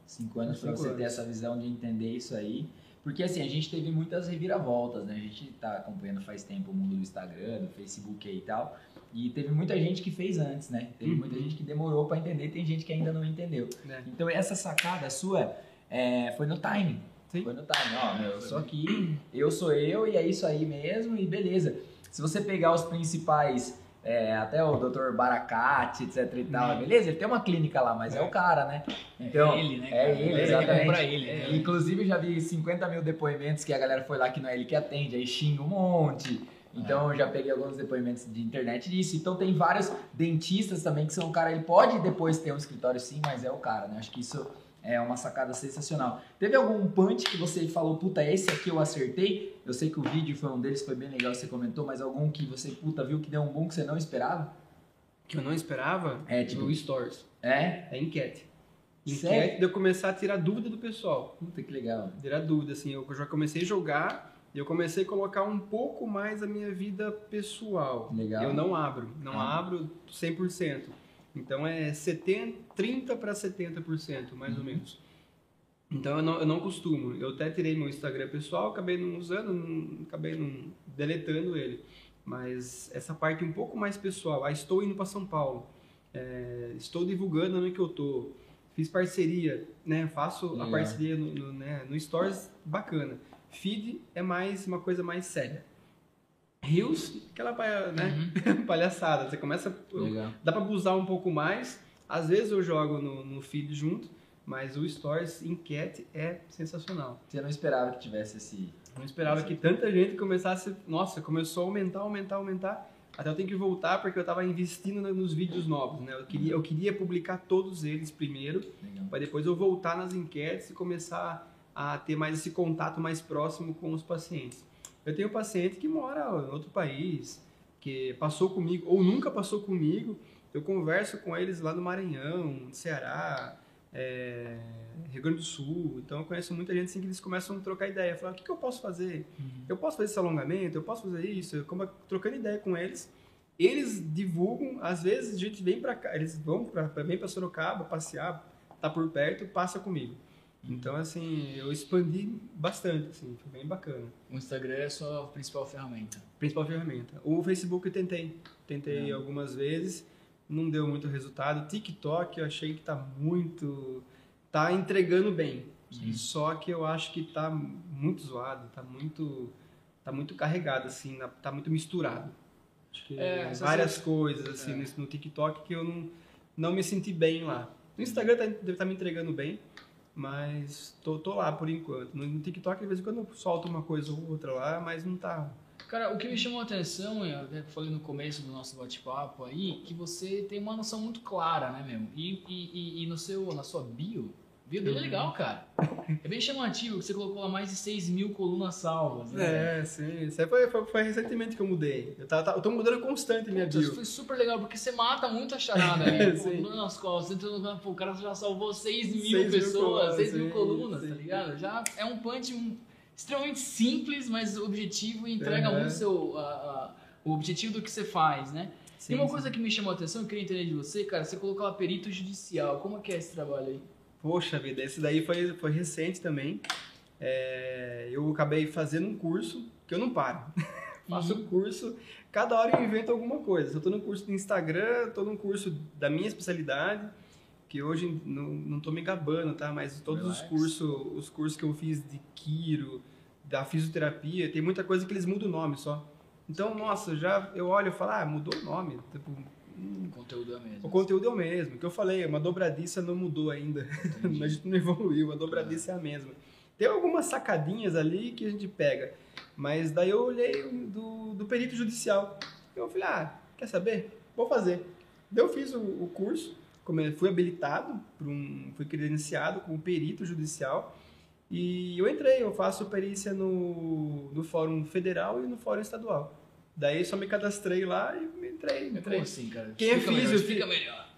Cinco anos Cinco você ter anos. essa visão de entender isso aí. Porque assim, a gente teve muitas reviravoltas, né? A gente tá acompanhando faz tempo o mundo do Instagram, do Facebook aí e tal. E teve muita gente que fez antes, né? Teve Uhum. muita gente que demorou pra entender, tem gente que ainda não entendeu. Né? Então essa sacada sua é, foi no timing. Sim. Foi no timing. Ó, meu, eu sou aqui, eu sou eu e é isso aí mesmo e beleza. Se você pegar os principais, é, até o Dr. Baracate, etc e tal, Né. beleza? Ele tem uma clínica lá, mas é, o cara, né? Então, é ele, né? é cara? ele, É exatamente. pra ele. É, né? Inclusive, eu já vi 50 mil depoimentos que a galera foi lá que não é ele que atende, aí xinga um monte. Então, eu já peguei alguns depoimentos de internet disso. Então, tem vários dentistas também que são o cara. Ele pode depois ter um escritório sim, mas é o cara, né? Acho que isso é uma sacada sensacional. Teve algum punch que você falou, puta, esse aqui eu acertei? Eu sei que o vídeo foi um deles, foi bem legal, você comentou, mas algum que você, puta, viu que deu um bom que você não esperava? Que eu não esperava, É, tipo- o Stories. É? É enquete. Sério? Enquete de eu começar a tirar dúvida do pessoal. Puta, que legal. Tirar dúvida, assim, eu já comecei a jogar e eu comecei a colocar um pouco mais a minha vida pessoal. Legal. Eu não abro, não Ah. abro 100%. Então é 70, 30 para 70%, mais Uhum. ou menos. Então eu não, eu não costumo. Eu até tirei meu Instagram pessoal, acabei não usando, não- acabei não deletando ele. Mas essa parte um pouco mais pessoal. Ah, estou indo para São Paulo. É, estou divulgando onde que eu tô. Fiz parceria, né? Faço a parceria no, no, né? no Stories, bacana. Feed é mais uma coisa mais séria. Reels, aquela pa- né? [LAUGHS] palhaçada. Você começa Legal. Dá pra abusar um pouco mais. Às vezes eu jogo no, no feed junto, Mas o Stories enquete é sensacional. Você não esperava que tivesse esse. Não esperava que tanta gente começasse. Nossa, começou a aumentar, aumentar, aumentar. Até eu tenho que voltar porque eu estava investindo no- nos vídeos novos, né? Eu queria, eu queria publicar todos eles primeiro, para depois eu voltar nas enquetes e começar a ter mais esse contato mais próximo com os pacientes. Eu tenho paciente que mora em outro país, que passou comigo ou nunca passou comigo. Eu converso com eles lá no Maranhão, Ceará, é, Rio Grande do Sul. Então eu conheço muita gente assim que eles começam a trocar ideia. Falar, o que, que eu posso fazer? Eu posso fazer esse alongamento? Eu posso fazer isso? Eu como- trocando ideia com eles. Eles divulgam, às vezes a gente vem para cá, eles vão para vem para Sorocaba passear, tá por perto, passa comigo. Então assim, eu expandi bastante, assim, foi bem bacana. O Instagram é a sua principal ferramenta. Principal ferramenta. O Facebook eu tentei, tentei É. algumas vezes, não deu muito resultado. TikTok eu achei que tá muito, tá entregando bem. Sim. Só que eu acho que tá muito zoado, tá muito, tá muito carregado assim, tá muito misturado. Acho que É, essas várias coisas assim É. no, TikTok que eu não, não me senti bem lá. No Instagram tá, deve estar me entregando bem, mas tô, tô lá por enquanto. No, TikTok de vez em quando eu solto uma coisa ou outra lá, mas não tá Cara, o que me chamou a atenção, eu até falei no começo do nosso bate-papo aí, que você tem uma noção muito clara, né, mesmo? E, e, e- e no seu, na sua bio, bio dele é legal, cara. É bem chamativo, que você colocou lá mais de 6 mil colunas salvas, né? É, sim. Isso aí foi, foi, foi recentemente que eu mudei. Eu, tava, eu tô mudando constante minha Putz, Isso bio. foi super legal, porque você mata muito a charada, né? [LAUGHS] Dor nas costas, entrando, pô, o cara já salvou 6 mil Seis mil pessoas, colunas, 6 mil sim, colunas, tá sim. ligado? Já é um punch extremamente simples, mas objetivo e entrega Uhum. muito o seu, a- a- o objetivo do que você faz, né? Sim, Tem uma sim. coisa que me chamou a atenção, eu queria entender de você, cara, você colocou lá perito judicial, como é que é esse trabalho aí? Poxa vida, esse daí foi, foi recente também. É, eu acabei fazendo um curso que eu não paro. [LAUGHS] Faço Uhum. curso, cada hora eu invento alguma coisa. Eu tô no curso do Instagram, tô no curso da minha especialidade, que hoje não, não tô me gabando, tá? Mas todos os Relax. cursos, os cursos que eu fiz de Quiro, da fisioterapia, tem muita coisa que eles mudam o nome só. Então, nossa, já eu olho e falo, ah, mudou o nome. Tipo, hum, O conteúdo é mesmo. o conteúdo é o mesmo. O que eu falei, uma dobradiça não mudou ainda. [LAUGHS] a gente não evoluiu, a dobradiça é a mesma. Tem algumas sacadinhas ali que a gente pega. Mas daí eu olhei o do, do perito judicial. Eu falei, ah, quer saber? Vou fazer. Daí eu fiz o, o curso, fui habilitado, um, fui credenciado como perito judicial. E eu entrei, eu faço perícia no, no Fórum Federal e no Fórum Estadual. Daí só me cadastrei lá e entrei. Como entrei. assim, cara? Quem é Explica melhor, explica melhor.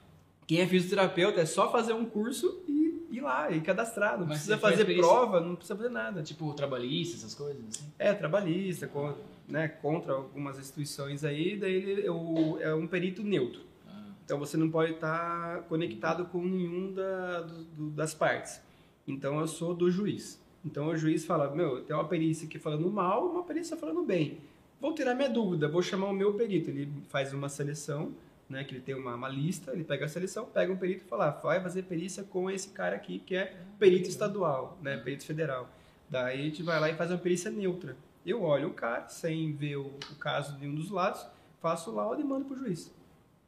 Quem é fisioterapeuta é só fazer um curso e ir lá e cadastrar. Não Mas precisa fazer prova, não precisa fazer nada. Tipo, trabalhista, essas coisas, assim? É, trabalhista, con- né, contra algumas instituições aí, daí ele é o- é um perito neutro. Ah, Então você não pode estar conectado com nenhum da- do- do- das partes. Então eu sou do juiz. Então o juiz fala, meu, tem uma perícia aqui falando mal, uma perícia falando bem. Vou tirar minha dúvida, vou chamar o meu perito. Ele faz uma seleção, né, que ele tem uma, uma lista, ele pega a seleção, pega um perito e fala, ah, vai fazer perícia com esse cara aqui, que é perito estadual, né, perito federal. Daí a gente vai lá e faz uma perícia neutra. Eu olho o cara, sem ver o, o caso de um dos lados, faço o laudo e mando pro juiz.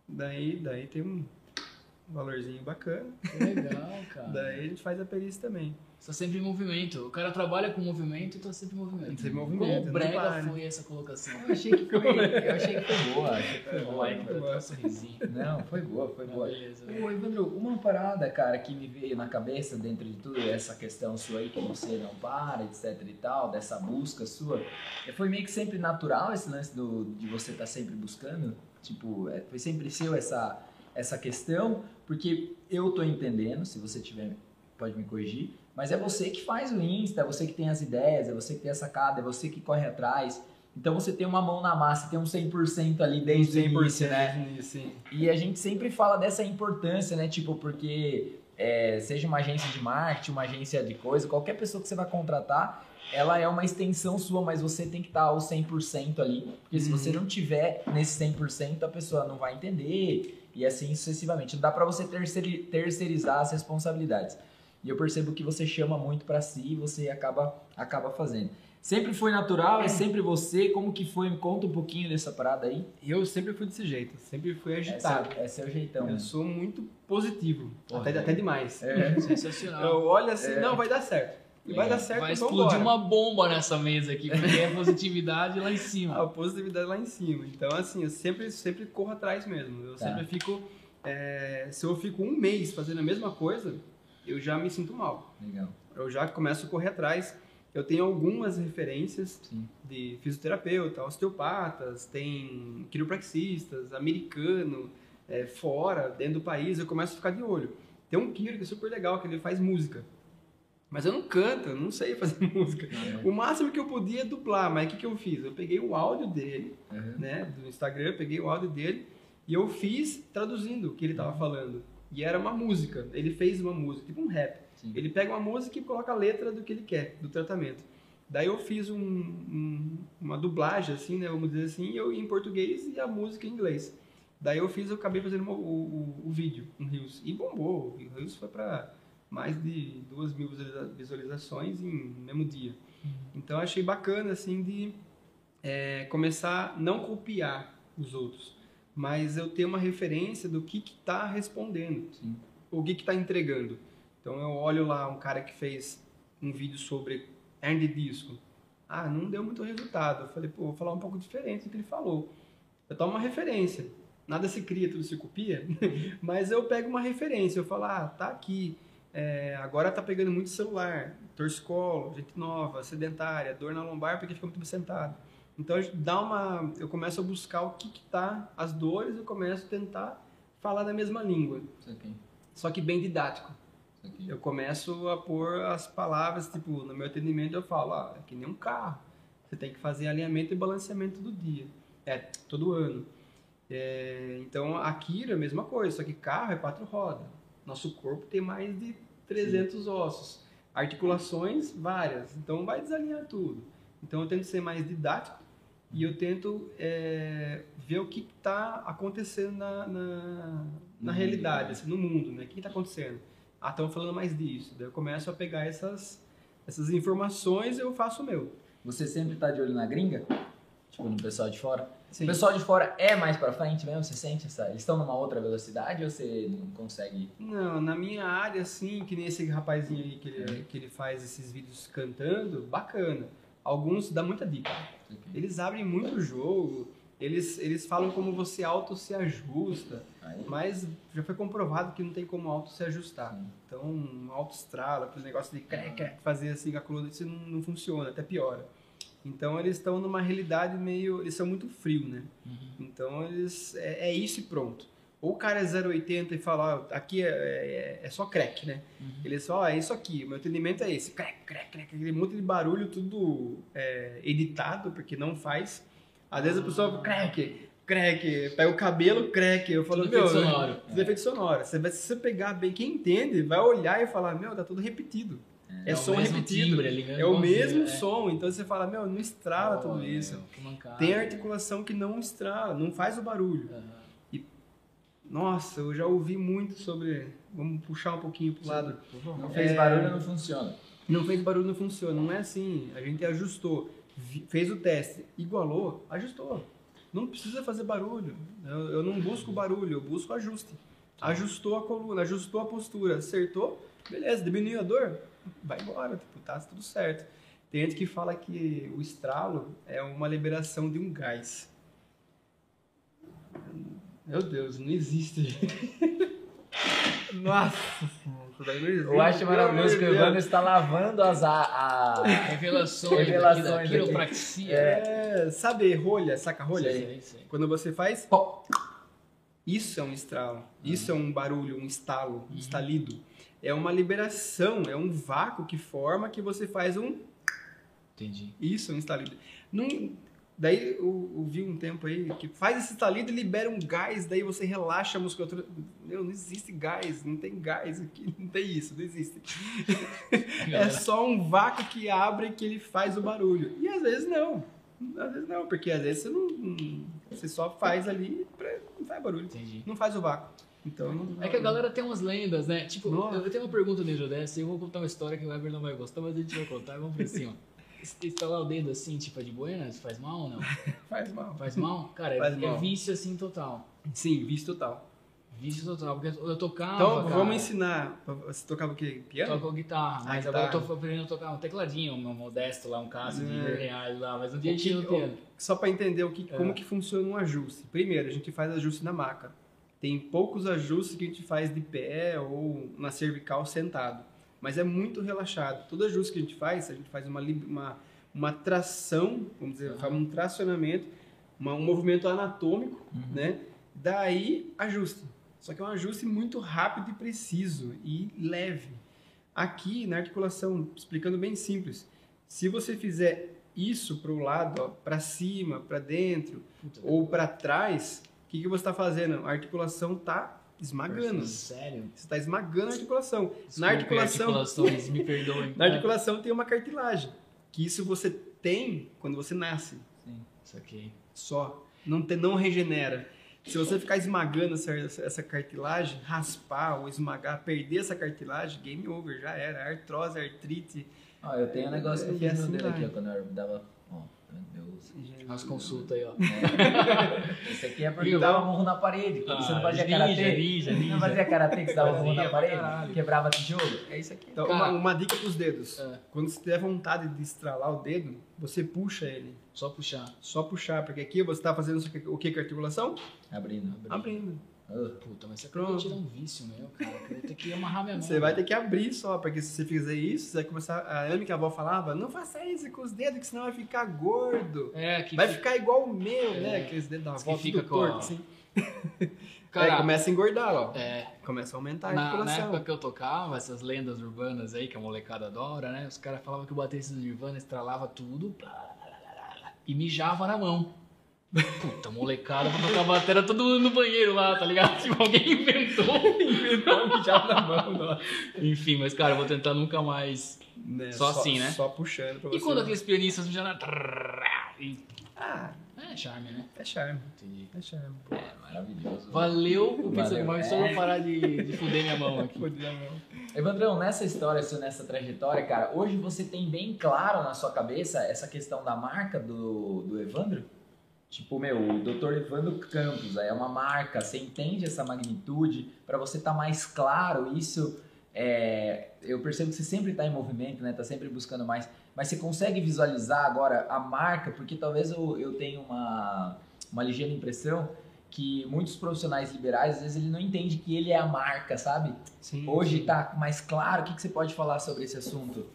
Daí, daí tem um valorzinho bacana. que legal, [LAUGHS] cara. Daí a gente faz a perícia também. Você tá sempre em movimento. O cara trabalha com movimento e tá sempre em movimento. Sempre em movimento, Como brega para. foi essa colocação? Eu achei que foi, [LAUGHS] eu achei que foi boa, [LAUGHS] achei que foi boa. Olha, que um sorrisinho. Não, foi boa, foi boa. Beleza. Ô, Evandro, uma parada, cara, que me veio na cabeça dentro de tudo essa questão sua aí, que você não para, etc e tal, dessa busca sua, é, foi meio que sempre natural esse lance do, de você estar sempre buscando? Tipo, é, foi sempre seu essa, essa questão? Porque eu tô entendendo, se você tiver, pode me corrigir, mas é você que faz o Insta, é você que tem as ideias, é você que tem a sacada, é você que corre atrás. Então você tem uma mão na massa, tem um 100% ali desde o início, né? Sim. E a gente sempre fala dessa importância, né? Tipo, porque é, seja uma agência de marketing, uma agência de coisa, qualquer pessoa que você vai contratar, ela é uma extensão sua, mas você tem que estar ao 100% ali. Porque se Uhum. você não tiver nesse 100%, a pessoa não vai entender e assim sucessivamente. Não dá pra você terceiri- terceirizar as responsabilidades. E eu percebo que você chama muito pra si e você acaba, acaba fazendo. Sempre foi natural? É sempre você? Como que foi? Me conta um pouquinho dessa parada aí. Eu sempre fui desse jeito, sempre fui É seu, agitado. é seu jeitão. Eu sou muito positivo, Porra, até, é. até demais. É. Sensacional. Eu olho assim, É. não, vai dar certo. E vai É. dar certo, Vai então explodir bora. uma bomba nessa mesa aqui, porque é positividade lá em cima. [LAUGHS] A positividade lá em cima. Então, assim, eu sempre, sempre corro atrás mesmo. Eu Tá. sempre fico. é, se eu fico um mês fazendo a mesma coisa, eu já me sinto mal. Legal. Eu já começo a correr atrás. Eu tenho algumas referências Sim. de fisioterapeuta, osteopatas, tem quiropraxistas, americano, é, fora, dentro do país. Eu começo a ficar de olho. Tem um quiro que é super legal, que ele faz música. Mas eu não canto, eu não sei fazer [LAUGHS] música. É. O máximo que eu podia é dublar, mas o que, que eu fiz? Eu peguei o áudio dele, Uhum. né, do Instagram, eu peguei o áudio dele e eu fiz traduzindo o que ele tava falando. E era uma música, ele fez uma música, tipo um rap. Sim. Ele pega uma música e coloca a letra do que ele quer, do tratamento. Daí eu fiz um- um- uma dublagem, assim, né, vamos dizer assim, eu em português e a música em inglês. Daí eu fiz, eu acabei fazendo o, o- o vídeo, um Reels. E bombou, o Reels foi para mais de duas mil visualiza- visualizações em no mesmo dia. Então eu achei bacana, assim, de é, começar a não copiar os outros, mas eu ter uma referência do que está respondendo, Sim. o que está entregando. Então eu olho lá um cara que fez um vídeo sobre hernia de disco. Ah, não deu muito resultado. Eu falei, pô, vou falar um pouco diferente do que ele falou. Eu tomo uma referência. Nada se cria, tudo se copia. [LAUGHS] Mas eu pego uma referência. Eu falo, ah, tá aqui. É, agora tá pegando muito celular, torcicolo, gente nova, sedentária, dor na lombar porque fica muito tempo sentado. Então dá uma, eu começo a buscar o que que tá as dores, eu começo a tentar falar da mesma língua, só que bem didático. Eu começo a pôr as palavras, tipo, no meu atendimento eu falo, ah, é que nem um carro. Você tem que fazer alinhamento e balanceamento todo dia. É, todo ano. É, então, a Kira é a mesma coisa, só que carro é quatro rodas. Nosso corpo tem mais de 300 ossos. Articulações, várias. Então, vai desalinhar tudo. Então, eu tento ser mais didático e eu tento é, ver o que está acontecendo na, na, na realidade, assim, no mundo, né? O que está acontecendo? Ah, estão falando mais disso. Daí eu começo a pegar essas, essas informações e eu faço o meu. Você sempre tá de olho na gringa? Tipo, no pessoal de fora? Sim. O pessoal de fora é mais pra frente mesmo? Você sente essa... Eles estão numa outra velocidade ou você não consegue... Não, na minha área, assim, que nem esse rapazinho aí que ele, que ele faz esses vídeos cantando, bacana. Alguns dá muita dica. Aqui. Eles abrem muito o jogo, eles, eles falam como você auto se ajusta, Aí, mas já foi comprovado que não tem como auto se ajustar. Sim. Então, um auto estrala, aquele negócio de crec, crec, fazer assim com a coluna, isso não, não funciona, até piora. Então, eles estão numa realidade meio. Eles são muito frios, né? Então, eles. É, é isso e pronto. Ou o cara é 0,80 e fala, ó, aqui é, é, é só crack, né? Eles falam, ó, é isso aqui, o meu atendimento é esse. Crack, crack, crack, aquele monte de barulho, tudo é, editado, porque não faz. Às vezes a pessoa fala, crack, crack, pega o cabelo, crack. Eu falo, Tudo meu. efeito sonoro. Tudo efeito sonoro. Você vai, se você pegar bem, quem entende, vai olhar e falar, meu, tá tudo repetido. É, o som repetido. timbre ali, É o mesmo é. som. Então você fala, meu, não estrala tudo Olha, isso. Tem articulação que não estrala, não faz o barulho. Aham. Nossa, eu já ouvi muito sobre. Vamos puxar um pouquinho pro lado. não fez É. barulho, não funciona. Não fez barulho, não funciona. Não é assim. A gente ajustou, fez o teste, igualou, ajustou. Não precisa fazer barulho. Eu, eu não busco barulho, eu busco ajuste. Ajustou a coluna, ajustou a postura, acertou, beleza, diminuiu a dor, vai embora, tipo, tá tudo certo. Tem gente que fala que o estralo é uma liberação de um gás. Meu Deus, não existe. [LAUGHS] Nossa. Eu acho maravilhoso que o. Evandro está lavando as... A, a... Revelações, Revelações da quiropraxia. É, sabe rolha, saca rolha? Sei, sei. Quando você faz, isso é um estralo, isso é um barulho, um estalo, um estalido. É uma liberação, é um vácuo que forma que você faz um Entendi. isso, é um estalido. Não, daí eu, eu vi um tempo aí que faz esse estalido e libera um gás, daí você relaxa a musculatura. Meu, não existe gás, não tem gás aqui, [LAUGHS] não tem isso, não existe. [LAUGHS] É só um vácuo que abre que ele faz o barulho. E às vezes não. Às vezes não, porque às vezes você não- Você só faz ali pra, não faz barulho. Entendi. Não faz o vácuo. Então não. É que a galera tem umas lendas, né? Tipo, Nossa. eu tenho uma pergunta dentro dessa e eu vou contar uma história que o Weber não vai gostar, mas a gente vai contar, vamos por cima. estalar o dedo assim, tipo, é de buenas, faz mal ou não? [LAUGHS] Faz mal. Faz mal? Cara, é, Faz é mal. vício assim total. Sim, vício total. Vício total, porque eu tocava, Então, cara, vamos ensinar. Você tocava o quê? Piano? Toco guitarra, Ah, mas agora eu guitarra. tô aprendendo a tocar um tecladinho, um modesto lá, um caso de É. reais lá, mas um O dia tinha no piano. Só para entender o que, É. como que funciona um ajuste. Primeiro, a gente faz ajuste na maca. Tem poucos ajustes que a gente faz de pé ou na cervical sentado. Mas é muito relaxado. Todo ajuste que a gente faz, a gente faz uma, uma, uma tração, vamos dizer, faz um tracionamento, uma- um movimento anatômico, né? Daí, ajuste. Só que é um ajuste muito rápido e preciso e leve. Aqui, na articulação, explicando bem simples, se você fizer isso para o lado, para cima, para dentro Puta, ou para trás, que, que você está fazendo? A articulação está esmagando. Sério? Você está esmagando a articulação. Desculpe, na articulação, articulações, me perdoem. [LAUGHS] na articulação tem uma cartilagem, que isso você tem quando você nasce, Sim, isso aqui. só. Não, te, não regenera. Se você ficar esmagando essa, essa cartilagem, raspar ou esmagar, perder essa cartilagem, game over, já era. Artrose, artrite. Ó, eu tenho um negócio que eu E fiz no assim dedo vai. aqui, ó, quando eu dava. Ó, meu Deus. As consultas aí, ó. É. Esse aqui é porque eu Viu? dava murro na parede. Quando você não fazia ninja, karatê. ninja, não fazia karatê que você dava murro Fazia na parede? caralho. Quebrava tijolo? É isso aqui. Então, uma, uma dica para os dedos. É. Quando você tiver vontade de estralar o dedo, você puxa ele. Só puxar. Só puxar, porque aqui você está fazendo isso o que com a articulação? Abrindo. Abrindo. Ah, Puta, mas você acabou de tirar um vício meu, cara. Eu vou ter que amarrar minha mão. Você vai ter que abrir só, porque se você fizer isso, você vai começar. A Amy que a avó falava, não faça isso com os dedos, que senão vai ficar gordo. É, que Vai fica- ficar igual o meu, É. né? Aqueles dedos da Que avó, fica tudo com a- torto, assim. [LAUGHS] Cara, é, começa a engordar, ó. é, Começa a aumentar a na, na época que eu tocava, essas lendas urbanas aí, que a molecada adora, né? Os caras falavam que o baterista do Nirvana estralava tudo e mijava na mão. Puta, molecada, pra tocar bateria, todo mundo no banheiro lá, tá ligado? [LAUGHS] Tipo, alguém inventou. inventou mijar na mão. Não. Enfim, mas cara, eu vou tentar nunca mais. Né, Só assim, né? Só puxando pra E você. quando aqueles pianistas mijam na. E... Ah, É charme, né? é charme. Entendi. É charme. é maravilhoso. Valeu o pizza Valeu. mas só É. vou parar de, de fuder minha mão aqui. [LAUGHS] Podia não. Evandrão, nessa história, nessa trajetória, cara, hoje você tem bem claro na sua cabeça essa questão da marca do, do Evandro? Tipo, meu, o Dr. Evandro Campos é uma marca, você entende essa magnitude? Pra você estar mais claro, isso é, eu percebo que você sempre está em movimento, né? Tá sempre buscando mais. Mas você consegue visualizar agora a marca? Porque talvez eu, eu tenha uma, uma ligeira impressão que muitos profissionais liberais, às vezes, ele não entende que ele é a marca, sabe? Sim. Hoje tá mais claro. O que, que você pode falar sobre esse assunto?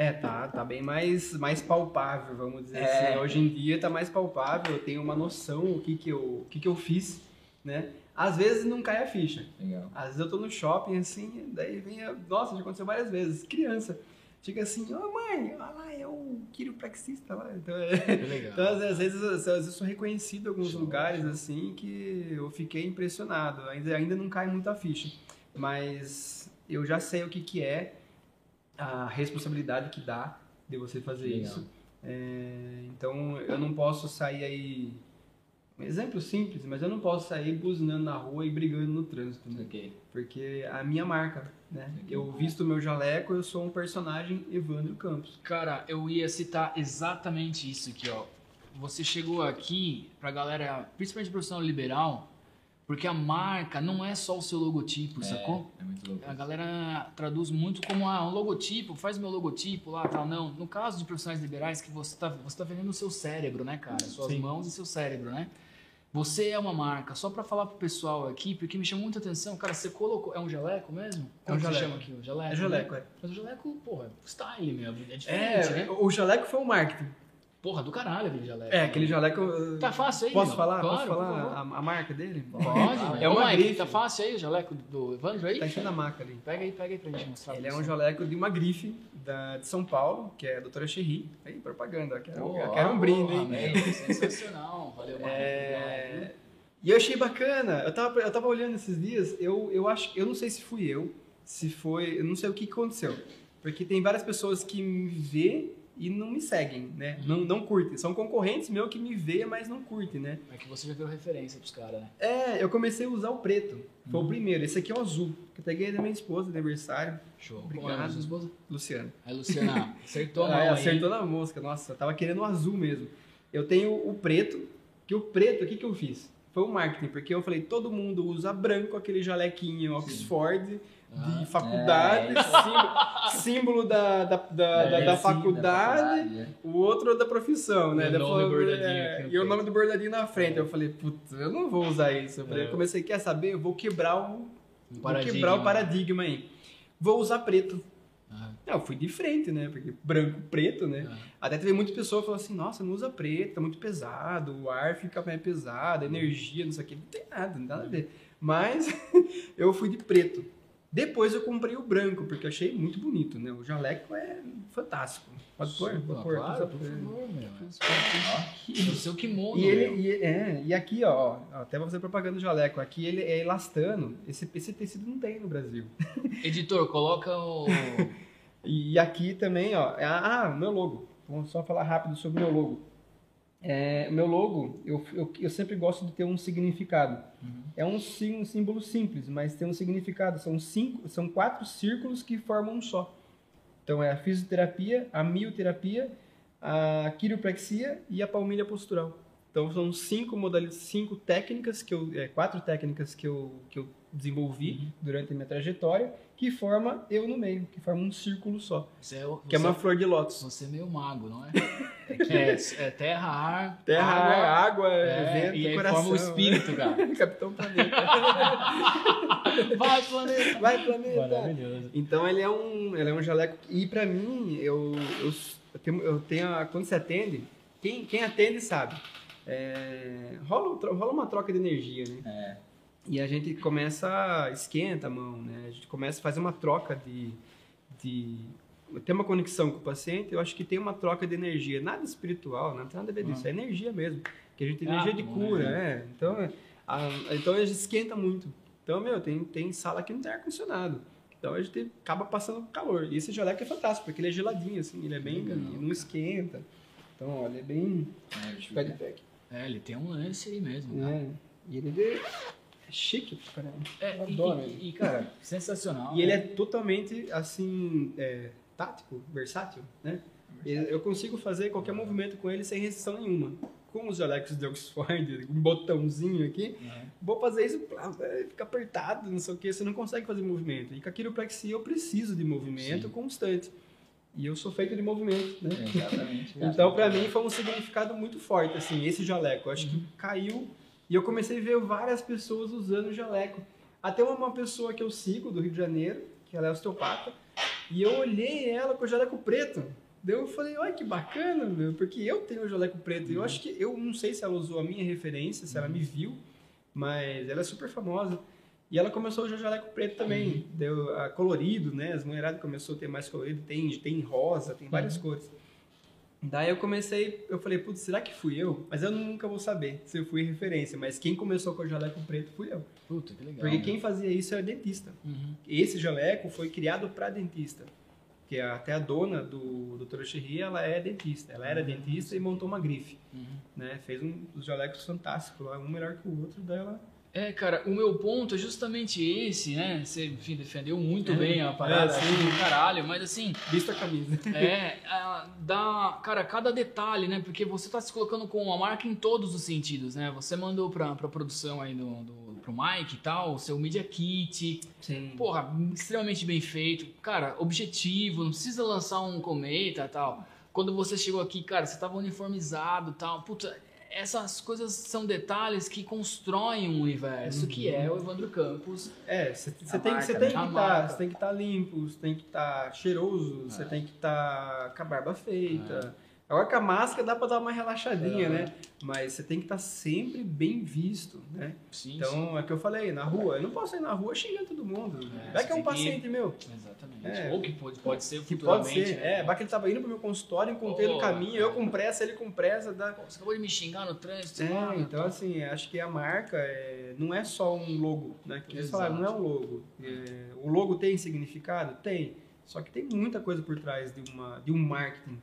É, tá, tá bem mais, mais palpável, vamos dizer É. assim. Hoje em dia tá mais palpável, eu tenho uma noção o que que eu, o que que eu fiz, né? Às vezes não cai a ficha. Legal. Às vezes eu tô no shopping assim, daí vem a... Nossa, já aconteceu várias vezes. Criança. Chega assim, ô mãe, olha lá, é o quiropraxista lá. Então, é... [LAUGHS] Legal. então às vezes, às vezes eu sou reconhecido em alguns Show, lugares show. assim que eu fiquei impressionado. Ainda, ainda não cai muito a ficha. Mas eu já sei o que, que é a responsabilidade que dá de você fazer Legal. isso. É, então eu não posso sair aí. Um exemplo simples, mas eu não posso sair buzinando na rua e brigando no trânsito, né? Ok. Porque a minha marca, né? Eu visto meu jaleco, eu sou um personagem Evandro Campos. Cara, eu ia citar exatamente isso aqui, ó. Você chegou aqui pra galera, principalmente profissional liberal, porque a marca não é só o seu logotipo, sacou? É muito louco. A galera traduz muito como ah, um logotipo, faz meu logotipo lá, tal. Não, no caso de profissionais liberais, que você tá, você tá vendendo o seu cérebro, né, cara? Suas Sim. mãos e seu cérebro, né? Você é uma marca, só pra falar pro pessoal aqui, porque me chamou muita atenção, cara, você colocou. É um jaleco mesmo? É um Como jaleco. chama aqui? O jaleco? É jaleco, né? é. Mas o jaleco, porra, é style mesmo, é diferente, É, né? o jaleco foi o marketing. Porra, do caralho aquele jaleco. É, aquele jaleco. Tá fácil aí, Posso falar? Claro, Posso falar a, a marca dele? Pode, É é uma Mike, grife. Tá fácil aí o jaleco do Evandro aí? Tá enchendo a maca ali. Pega aí, pega aí pra gente mostrar. Ele é um jaleco de uma grife da, de São Paulo, que é a doutora Cherry. Aí, propaganda. Quero, eu quero um brinde, hein? sensacional. Valeu, mano. É, E eu achei bacana. Eu tava, eu tava olhando esses dias, eu, eu acho, eu não sei se fui eu, se foi, eu não sei o que que aconteceu. Porque tem várias pessoas que me vê e não me seguem, né? Não, não curtem. São concorrentes meus que me veem, mas não curtem, né? É que você já virou referência pros caras, né? É, eu comecei a usar o preto. Foi o primeiro. Esse aqui é o azul, que eu peguei da minha esposa, de aniversário, Show. Obrigado. É sua esposa? Luciana. Aí, Luciana, [LAUGHS] acertou a Ah, mão é, acertou na mosca. Nossa, eu tava querendo o azul mesmo. Eu tenho o preto, que o preto, o que, que eu fiz? Foi o marketing, porque eu falei, todo mundo usa branco, aquele jalequinho Oxford Ah, de faculdade, é, símbolo, símbolo da, da, da, da- da sim, faculdade, é. o outro da profissão, né? E o nome fa- bordadinho é, e o nome do bordadinho na frente. Eu falei, putz, eu não vou usar isso. Eu, falei, É. eu comecei, quer saber? Eu vou quebrar o, Um vou quebrar o paradigma aí. Vou usar preto. Ah, Não, eu fui de frente, né? Porque branco, preto, né? ah. Até teve muita pessoa que falou assim, nossa, não usa preto, tá muito pesado, o ar fica mais pesado, a energia, não sei o que. Não tem nada, não tem nada a ver. Mas [LAUGHS] eu fui de preto. Depois eu comprei o branco, porque eu achei muito bonito, né? O jaleco é fantástico. Pode pôr? Pode pôr. Claro, por favor, meu. O seu kimono, E, ele, e, é, e aqui, ó, ó, até vou fazer propaganda do jaleco, aqui ele é elastano, esse, esse tecido não tem no Brasil. [LAUGHS] Editor, coloca o... E aqui também, ó, é- ah, meu logo. Vamos só falar rápido sobre o meu logo. É, o meu logo, eu, eu, eu sempre gosto de ter um significado. É um, sim- um símbolo simples, mas tem um significado. São cinco, são quatro círculos que formam um só. Então é a fisioterapia, a mioterapia, a quiropraxia e a palmilha postural. Então são cinco modalidades, cinco técnicas que eu, é, quatro técnicas que eu, que eu desenvolvi durante a minha trajetória, que forma eu no meio, que forma um círculo só, Você é, o- que é você- uma flor de lótus. Você é meio mago, não é? [LAUGHS] É, é terra, ar, Terra, água, ar, água, é, vento, e aí coração. forma o espírito, cara. [LAUGHS] Capitão Planeta. [LAUGHS] Vai, planeta! Vai, planeta. Maravilhoso. Então ele é um, ele é um jaleco e pra mim eu, eu, eu tenho, eu tenho a- quando você atende, quem, quem atende sabe, é, rola, rola uma troca de energia, né? É. E a gente começa esquenta a mão, né? A gente começa a fazer uma troca de, de tem uma conexão com o paciente. Eu acho que tem uma troca de energia, nada espiritual, não tem nada a ver disso, é energia mesmo, que a gente tem Ah, energia de cura, é. Então, é, a, então a gente esquenta muito. Então, meu, tem, tem sala que não tem ar-condicionado. Então a gente acaba passando calor. E esse jaleco é fantástico, porque ele é geladinho, assim, ele é bem. Legal, não esquenta. Então, olha, é bem. É, Pé de pé. É, ele tem um lance aí mesmo. cara. É. E ele é chique caramba. É, Eu adoro e- ele. e, cara, sensacional. E ele né? é totalmente, assim, é, tático, versátil, né? Ele- Eu consigo fazer qualquer movimento com ele sem restrição nenhuma. Com os jalecos de Oxford, [LAUGHS] um botãozinho aqui, Uhum. vou fazer isso, vai, fica apertado, não sei o que, você não consegue fazer movimento. E com a quiropraxia eu preciso de movimento Sim. constante. E eu sou feito de movimento, né? Exatamente. [LAUGHS] Então, pra mim, foi um significado muito forte, assim, esse jaleco. Eu acho que caiu e eu comecei a ver várias pessoas usando o jaleco. Até uma, pessoa que eu sigo, do Rio de Janeiro, que ela é osteopata, e eu olhei ela com o jaleco preto. Daí eu falei, olha que bacana, meu, porque eu tenho o jaleco preto. E eu acho que, eu não sei se ela usou a minha referência, se ela me viu, mas ela é super famosa. E ela começou a usar jaleco preto também, deu a colorido, né? As mulheradas começou a ter mais colorido, tem, tem rosa, tem várias cores. Daí eu comecei, eu falei, putz, será que fui eu? Mas eu nunca vou saber se eu fui referência, mas quem começou com o jaleco preto fui eu. Puta, que legal. Porque né? quem fazia isso era dentista. Uhum. Esse jaleco foi criado para dentista. Que até a dona do Dr. Cherry, ela é dentista. Ela era dentista e montou uma grife. Uhum. Né? Fez um dos jalecos fantásticos lá, um melhor que o outro. Daí ela É, cara, o meu ponto é justamente esse, né? Você, enfim, defendeu muito É. bem a parada, É, sim. assim, caralho, mas assim, vista a camisa. é, a- dá, cara, cada detalhe, né? Porque você tá se colocando com a marca em todos os sentidos, né? Você mandou pra, pra produção aí do, do, pro Mike e tal, o seu Media Kit, Sim. porra, extremamente bem feito, cara, objetivo, não precisa lançar um cometa e tal. Quando você chegou aqui, cara, você tava uniformizado e tal, puta, essas coisas são detalhes que constroem um universo, que é o Evandro Campos. É, você tem, marca, você né? tem que você tem que estar limpo, você tem que estar cheiroso, você tem que estar com a barba feita. Agora com a máscara dá pra dar uma relaxadinha, É. né? Mas você tem que estar sempre bem visto, né? Sim, sim. Então, é o que eu falei, na rua, eu não posso ir na rua xingando todo mundo. É, vai que é um tem que- paciente meu. Exatamente. É. Ou que pode, pode ser Que pode futuramente. ser. né? É, vai que ele tava indo pro meu consultório, encontrei Oh, no caminho, eu com pressa, ele com pressa. Dá... Pô, Você acabou de me xingar no trânsito. É, mano. então assim, acho que a marca é, não é só um logo, né? Que eles falaram, não é um logo. É, o logo tem significado? Tem. Só que tem muita coisa por trás de, uma, de um marketing.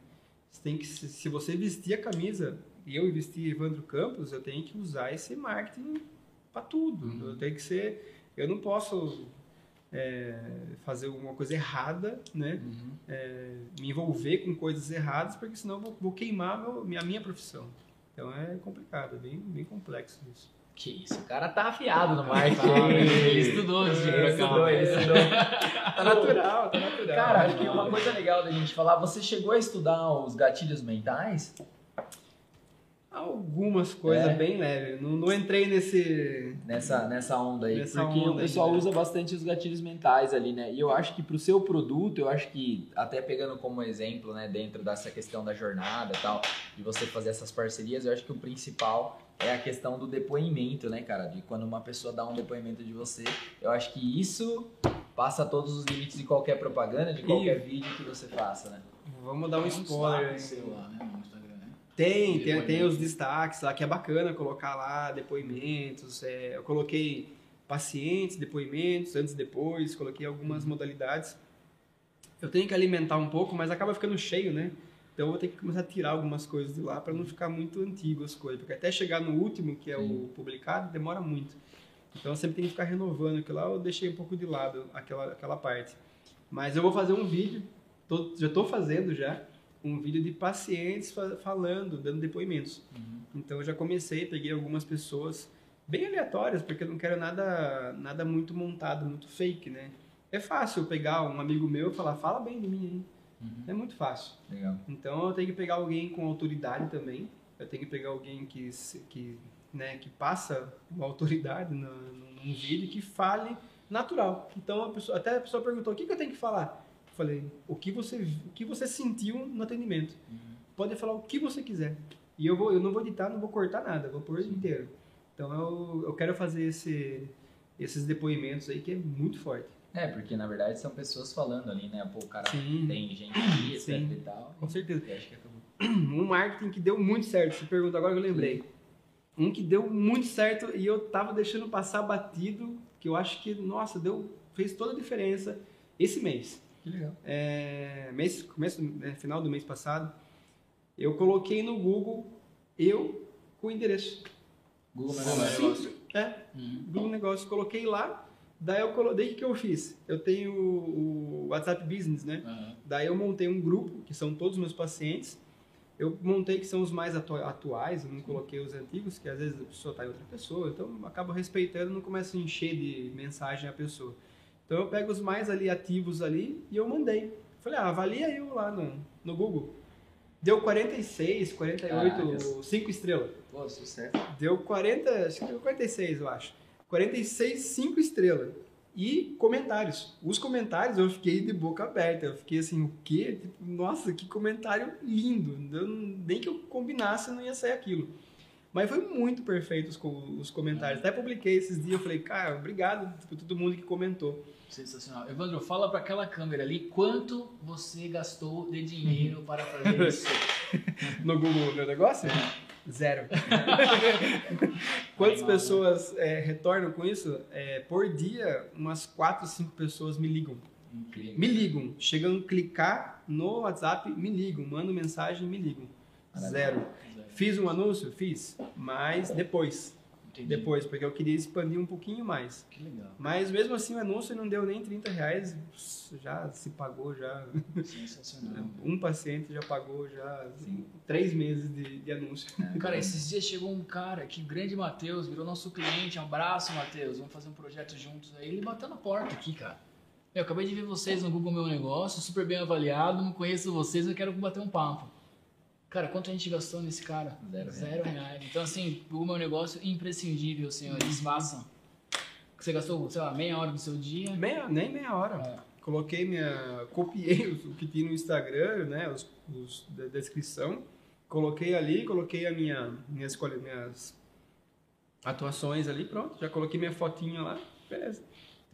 Você tem que, se você vestir a camisa, e eu vestir Evandro Campos, eu tenho que usar esse marketing para tudo. Uhum. Eu tenho que ser, eu não posso é, fazer alguma coisa errada, né? Uhum. É, me envolver com coisas erradas, porque senão eu vou, vou queimar meu, minha, minha profissão. Então é complicado, é bem, bem complexo isso. Que isso, o cara tá afiado no marketing. [LAUGHS] Ele estudou ir Ele pra estudou, cá. ele estudou. Tá natural, tá natural. Cara, acho que uma coisa legal da gente falar, você chegou a estudar os gatilhos mentais? Algumas coisas É. bem leves. Não, não entrei nesse. Nessa, nessa onda aí. Nessa porque onda o pessoal né? usa bastante os gatilhos mentais ali, né? E eu acho que pro seu produto, eu acho que, até pegando como exemplo, né, dentro dessa questão da jornada e tal, de você fazer essas parcerias, eu acho que o principal é a questão do depoimento, né, cara? De quando uma pessoa dá um depoimento de você, eu acho que isso passa todos os limites de qualquer propaganda, de qualquer vídeo que você faça, né? Vamos dar um spoiler. aí. né, Instagram, né? Tem, tem, tem os destaques lá, que é bacana colocar lá depoimentos. é, eu coloquei pacientes, depoimentos, antes e depois, coloquei algumas Uhum. modalidades. Eu tenho que alimentar um pouco, mas acaba ficando cheio, né? Então eu vou ter que começar a tirar algumas coisas de lá para não ficar muito antigo as coisas. Porque até chegar no último, que é o Sim. publicado, demora muito. Então eu sempre tenho que ficar renovando aquilo lá, eu deixei um pouco de lado aquela, aquela parte. Mas eu vou fazer um vídeo, tô- já estou fazendo já, um vídeo de pacientes fa- falando, dando depoimentos. Então eu já comecei, peguei algumas pessoas bem aleatórias, porque eu não quero nada, nada muito montado, muito fake, né? É fácil pegar um amigo meu e falar, fala bem de mim, hein? É muito fácil. Legal. Então eu tenho que pegar alguém com autoridade também. Eu tenho que pegar alguém que, que, né, que passa uma autoridade no, num vídeo que fale natural. Então a pessoa, até a pessoa perguntou: o que, que eu tenho que falar? Falei: o que você, o que você sentiu no atendimento. Pode falar o que você quiser. E eu, vou, eu não vou editar, não vou cortar nada, vou pôr inteiro. Então eu, eu quero fazer esse, esses depoimentos aí que é muito forte. É, porque na verdade são pessoas falando ali, né? Pô, o cara Sim. tem gente aqui, etc Sim. e tal. Com certeza. E acho que acabou. [CLEARS THROAT] um marketing que deu muito certo. Você pergunta agora que eu lembrei. Um que deu muito certo e eu tava deixando passar batido, que eu acho que, nossa, deu, fez toda a diferença esse mês. Que legal. É, mês começo, né, final do mês passado, eu coloquei no Google eu com o endereço. Google Google Negócio. É, Uhum. Google Negócio, coloquei lá, daí eu colo... daí o que eu fiz? Eu tenho o WhatsApp Business, né? Aham. Daí eu montei um grupo, que são todos os meus pacientes. Eu montei que são os mais atu- atuais, eu não coloquei os antigos, que às vezes a pessoa está em outra pessoa, então eu acabo respeitando, não começo a encher de mensagem a pessoa. Então eu pego os mais ali ativos ali e eu mandei. Falei, ah, avalia eu lá no, no Google. Deu 46, 48, Caracas. 5 estrelas. Pô, sucesso. Deu 40, acho que deu 46, eu acho. 46, 5 estrelas. E comentários. Os comentários eu fiquei de boca aberta. Eu fiquei assim, o quê? Tipo, nossa, que comentário lindo. Eu nem que eu combinasse não ia sair aquilo. Mas foi muito perfeito os, os comentários. Até publiquei esses dias, eu falei, cara, obrigado por todo mundo que comentou. Sensacional. Evandro, fala pra aquela câmera ali quanto você gastou de dinheiro para fazer [LAUGHS] isso. No Google meu negócio? Zero. [LAUGHS] Quantas né? pessoas é, retornam com isso? É, por dia, umas 4, 5 pessoas me ligam. Incrível. Me ligam. Chegam a clicar no WhatsApp, me ligam. Mandam mensagem, me ligam. Zero. Fiz um anúncio? Fiz. Mas depois. Entendi. Depois, porque eu queria expandir um pouquinho mais. Que legal. Mas mesmo assim o anúncio não deu nem 30 reais. Já se pagou, já. Sensacional. [LAUGHS] Um paciente já pagou já assim, três meses de, de anúncio. Cara, esses dias chegou um cara aqui, grande Matheus, virou nosso cliente. Um abraço, Matheus. Vamos fazer um projeto juntos aí. Ele bateu na porta aqui, cara. Eu acabei de ver vocês no Google Meu Negócio, super bem avaliado, não conheço vocês, eu quero bater um papo. Cara, quanto a gente gastou nesse cara? Zero Zero reais. Então, assim, Google Meu Negócio, imprescindível, senhores. Façam. Você gastou, sei lá, meia hora do seu dia. Meia, nem meia hora. É. Coloquei minha. Copiei o que tinha no Instagram, né? Os, os da descrição. Coloquei ali, coloquei a minha, minhas, escolha- minhas atuações ali, pronto. Já coloquei minha fotinha lá, beleza.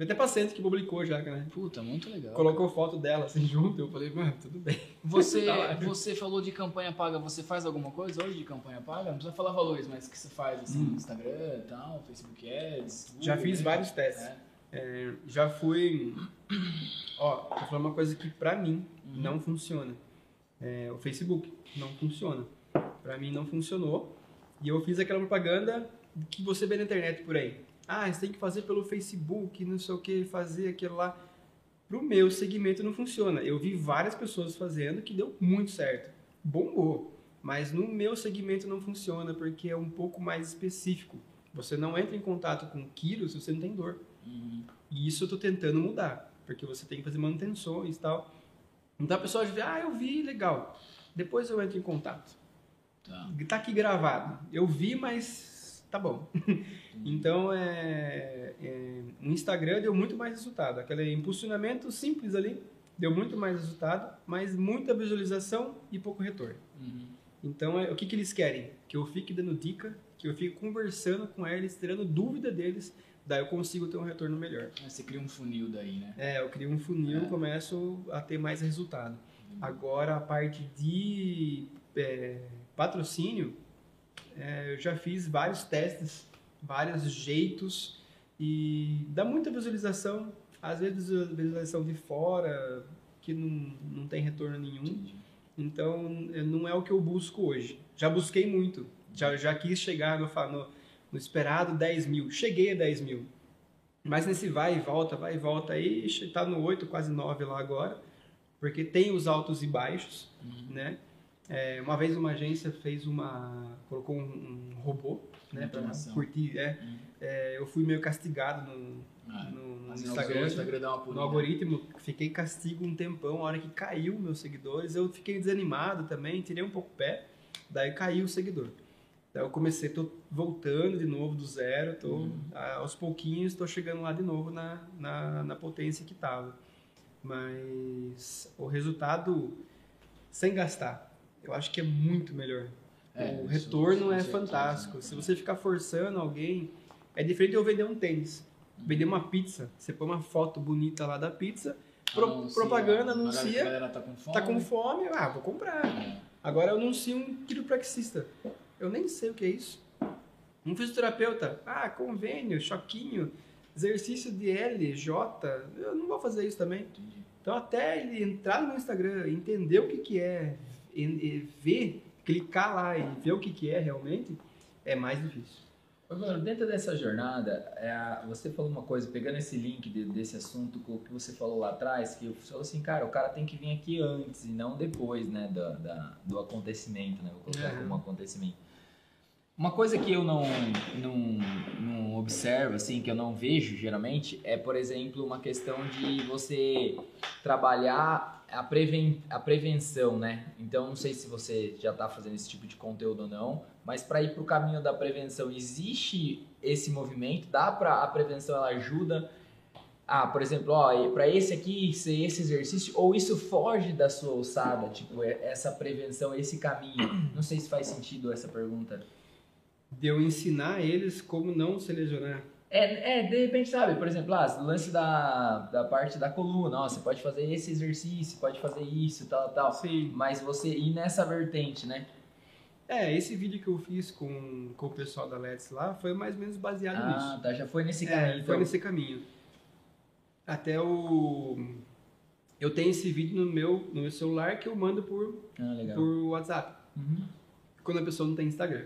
Teve até paciente que publicou já, né? Puta, muito legal. Colocou foto dela assim junto, eu falei, mano, tudo bem. Você, [LAUGHS] Tá você falou de campanha paga, você faz alguma coisa hoje de campanha paga? Não precisa falar valores, mas que você faz assim, no Instagram e tal, Facebook Ads? Google, Hum. Já fiz né? vários testes. É. É, já fui. Ó, vou falar uma coisa que pra mim Uhum. não funciona. É, o Facebook não funciona. Para mim não funcionou. E eu fiz aquela propaganda que você vê na internet por aí. Ah, você tem que fazer pelo Facebook, não sei o que, fazer aquilo lá. Pro meu segmento não funciona. Eu vi várias pessoas fazendo que deu muito certo. Bombou. Mas no meu segmento não funciona porque é um pouco mais específico. Você não entra em contato com quilos se você não tem dor. Uhum. E isso eu tô tentando mudar, porque você tem que fazer manutenções e tal. Então a pessoa vê, ah, eu vi, legal. Depois eu entro em contato. Tá. Tá aqui gravado. Eu vi, mas tá bom. [LAUGHS] então, é, é, o Instagram deu muito mais resultado. Aquele impulsionamento simples ali deu muito mais resultado, mas muita visualização e pouco retorno. Uhum. Então, é, o que, que eles querem? Que eu fique dando dica, que eu fique conversando com eles, tirando dúvida deles, daí eu consigo ter um retorno melhor. Aí Você cria um funil daí, né? É, eu crio um funil É. e começo a ter mais resultado. Agora, a parte de é, patrocínio, é, eu já fiz vários testes, vários jeitos e dá muita visualização. Às vezes, visualização de fora, que não, não tem retorno nenhum. Então, não é o que eu busco hoje. Já busquei muito. Já, já quis chegar no, no, no esperado 10 mil. Cheguei a 10 mil. Mas nesse vai e volta, vai e volta aí, está no 8, quase 9 lá agora. Porque tem os altos e baixos, né? É, uma vez uma agência fez uma... colocou um, um robô, né? Pra curtir, é. Uhum. É, eu fui meio castigado no, Ah, no, no Instagram. Instagram dá uma No algoritmo, fiquei castigo um tempão, a hora que caiu meus seguidores, eu fiquei desanimado também, tirei um pouco o pé, daí caiu o seguidor. Daí eu comecei, tô voltando de novo do zero, tô, Uhum. aos pouquinhos tô chegando lá de novo na, na, na potência que tava. Mas o resultado sem gastar, eu acho que é muito melhor. É, o retorno é certeza, fantástico. né? Se você ficar forçando alguém, é diferente de eu vender um tênis. Vender uma pizza, você põe uma foto bonita lá da pizza, pro- Anuncia, propaganda anuncia, A galera tá com fome. tá com fome, ah, vou comprar. É. Agora eu anuncio um quiropraxista. Eu nem sei o que é isso. Um fisioterapeuta, ah, convênio, choquinho, exercício de L, J, eu não vou fazer isso também. Entendi. Então até ele entrar no Instagram, entender o que que é, ver, clicar lá e ver o que que é realmente, é mais difícil. Bruno, dentro dessa jornada, é, você falou uma coisa, pegando esse link de- desse assunto com o que você falou lá atrás, que você falou assim, cara, o cara tem que vir aqui antes e não depois, né, da, da- do acontecimento, né, vou colocar como acontecimento. Uma coisa que eu não, não, não observo, assim, que eu não vejo geralmente, é, por exemplo, uma questão de você trabalhar a, preven a prevenção, né? Então, não sei se você já está fazendo esse tipo de conteúdo ou não, mas para ir para o caminho da prevenção, existe esse movimento? Dá para a prevenção, ela ajuda? Ah, por exemplo, para esse aqui ser esse exercício, ou isso foge da sua alçada, tipo, é- essa prevenção, esse caminho? Não sei se faz sentido essa pergunta. De eu ensinar eles como não se lesionar. É, é, de repente, sabe, por exemplo, ah, o lance da, da parte da coluna, ó, você pode fazer esse exercício, pode fazer isso, tal, tal. Sim. Mas você ir nessa vertente, né? É, esse vídeo que eu fiz com, com o pessoal da Let's lá foi mais ou menos baseado Ah, nisso. tá, já foi nesse É, caminho. foi então. nesse caminho. Até o... Eu tenho esse vídeo no meu, no meu celular que eu mando por, Ah, por WhatsApp. Uhum. Quando a pessoa não tem Instagram.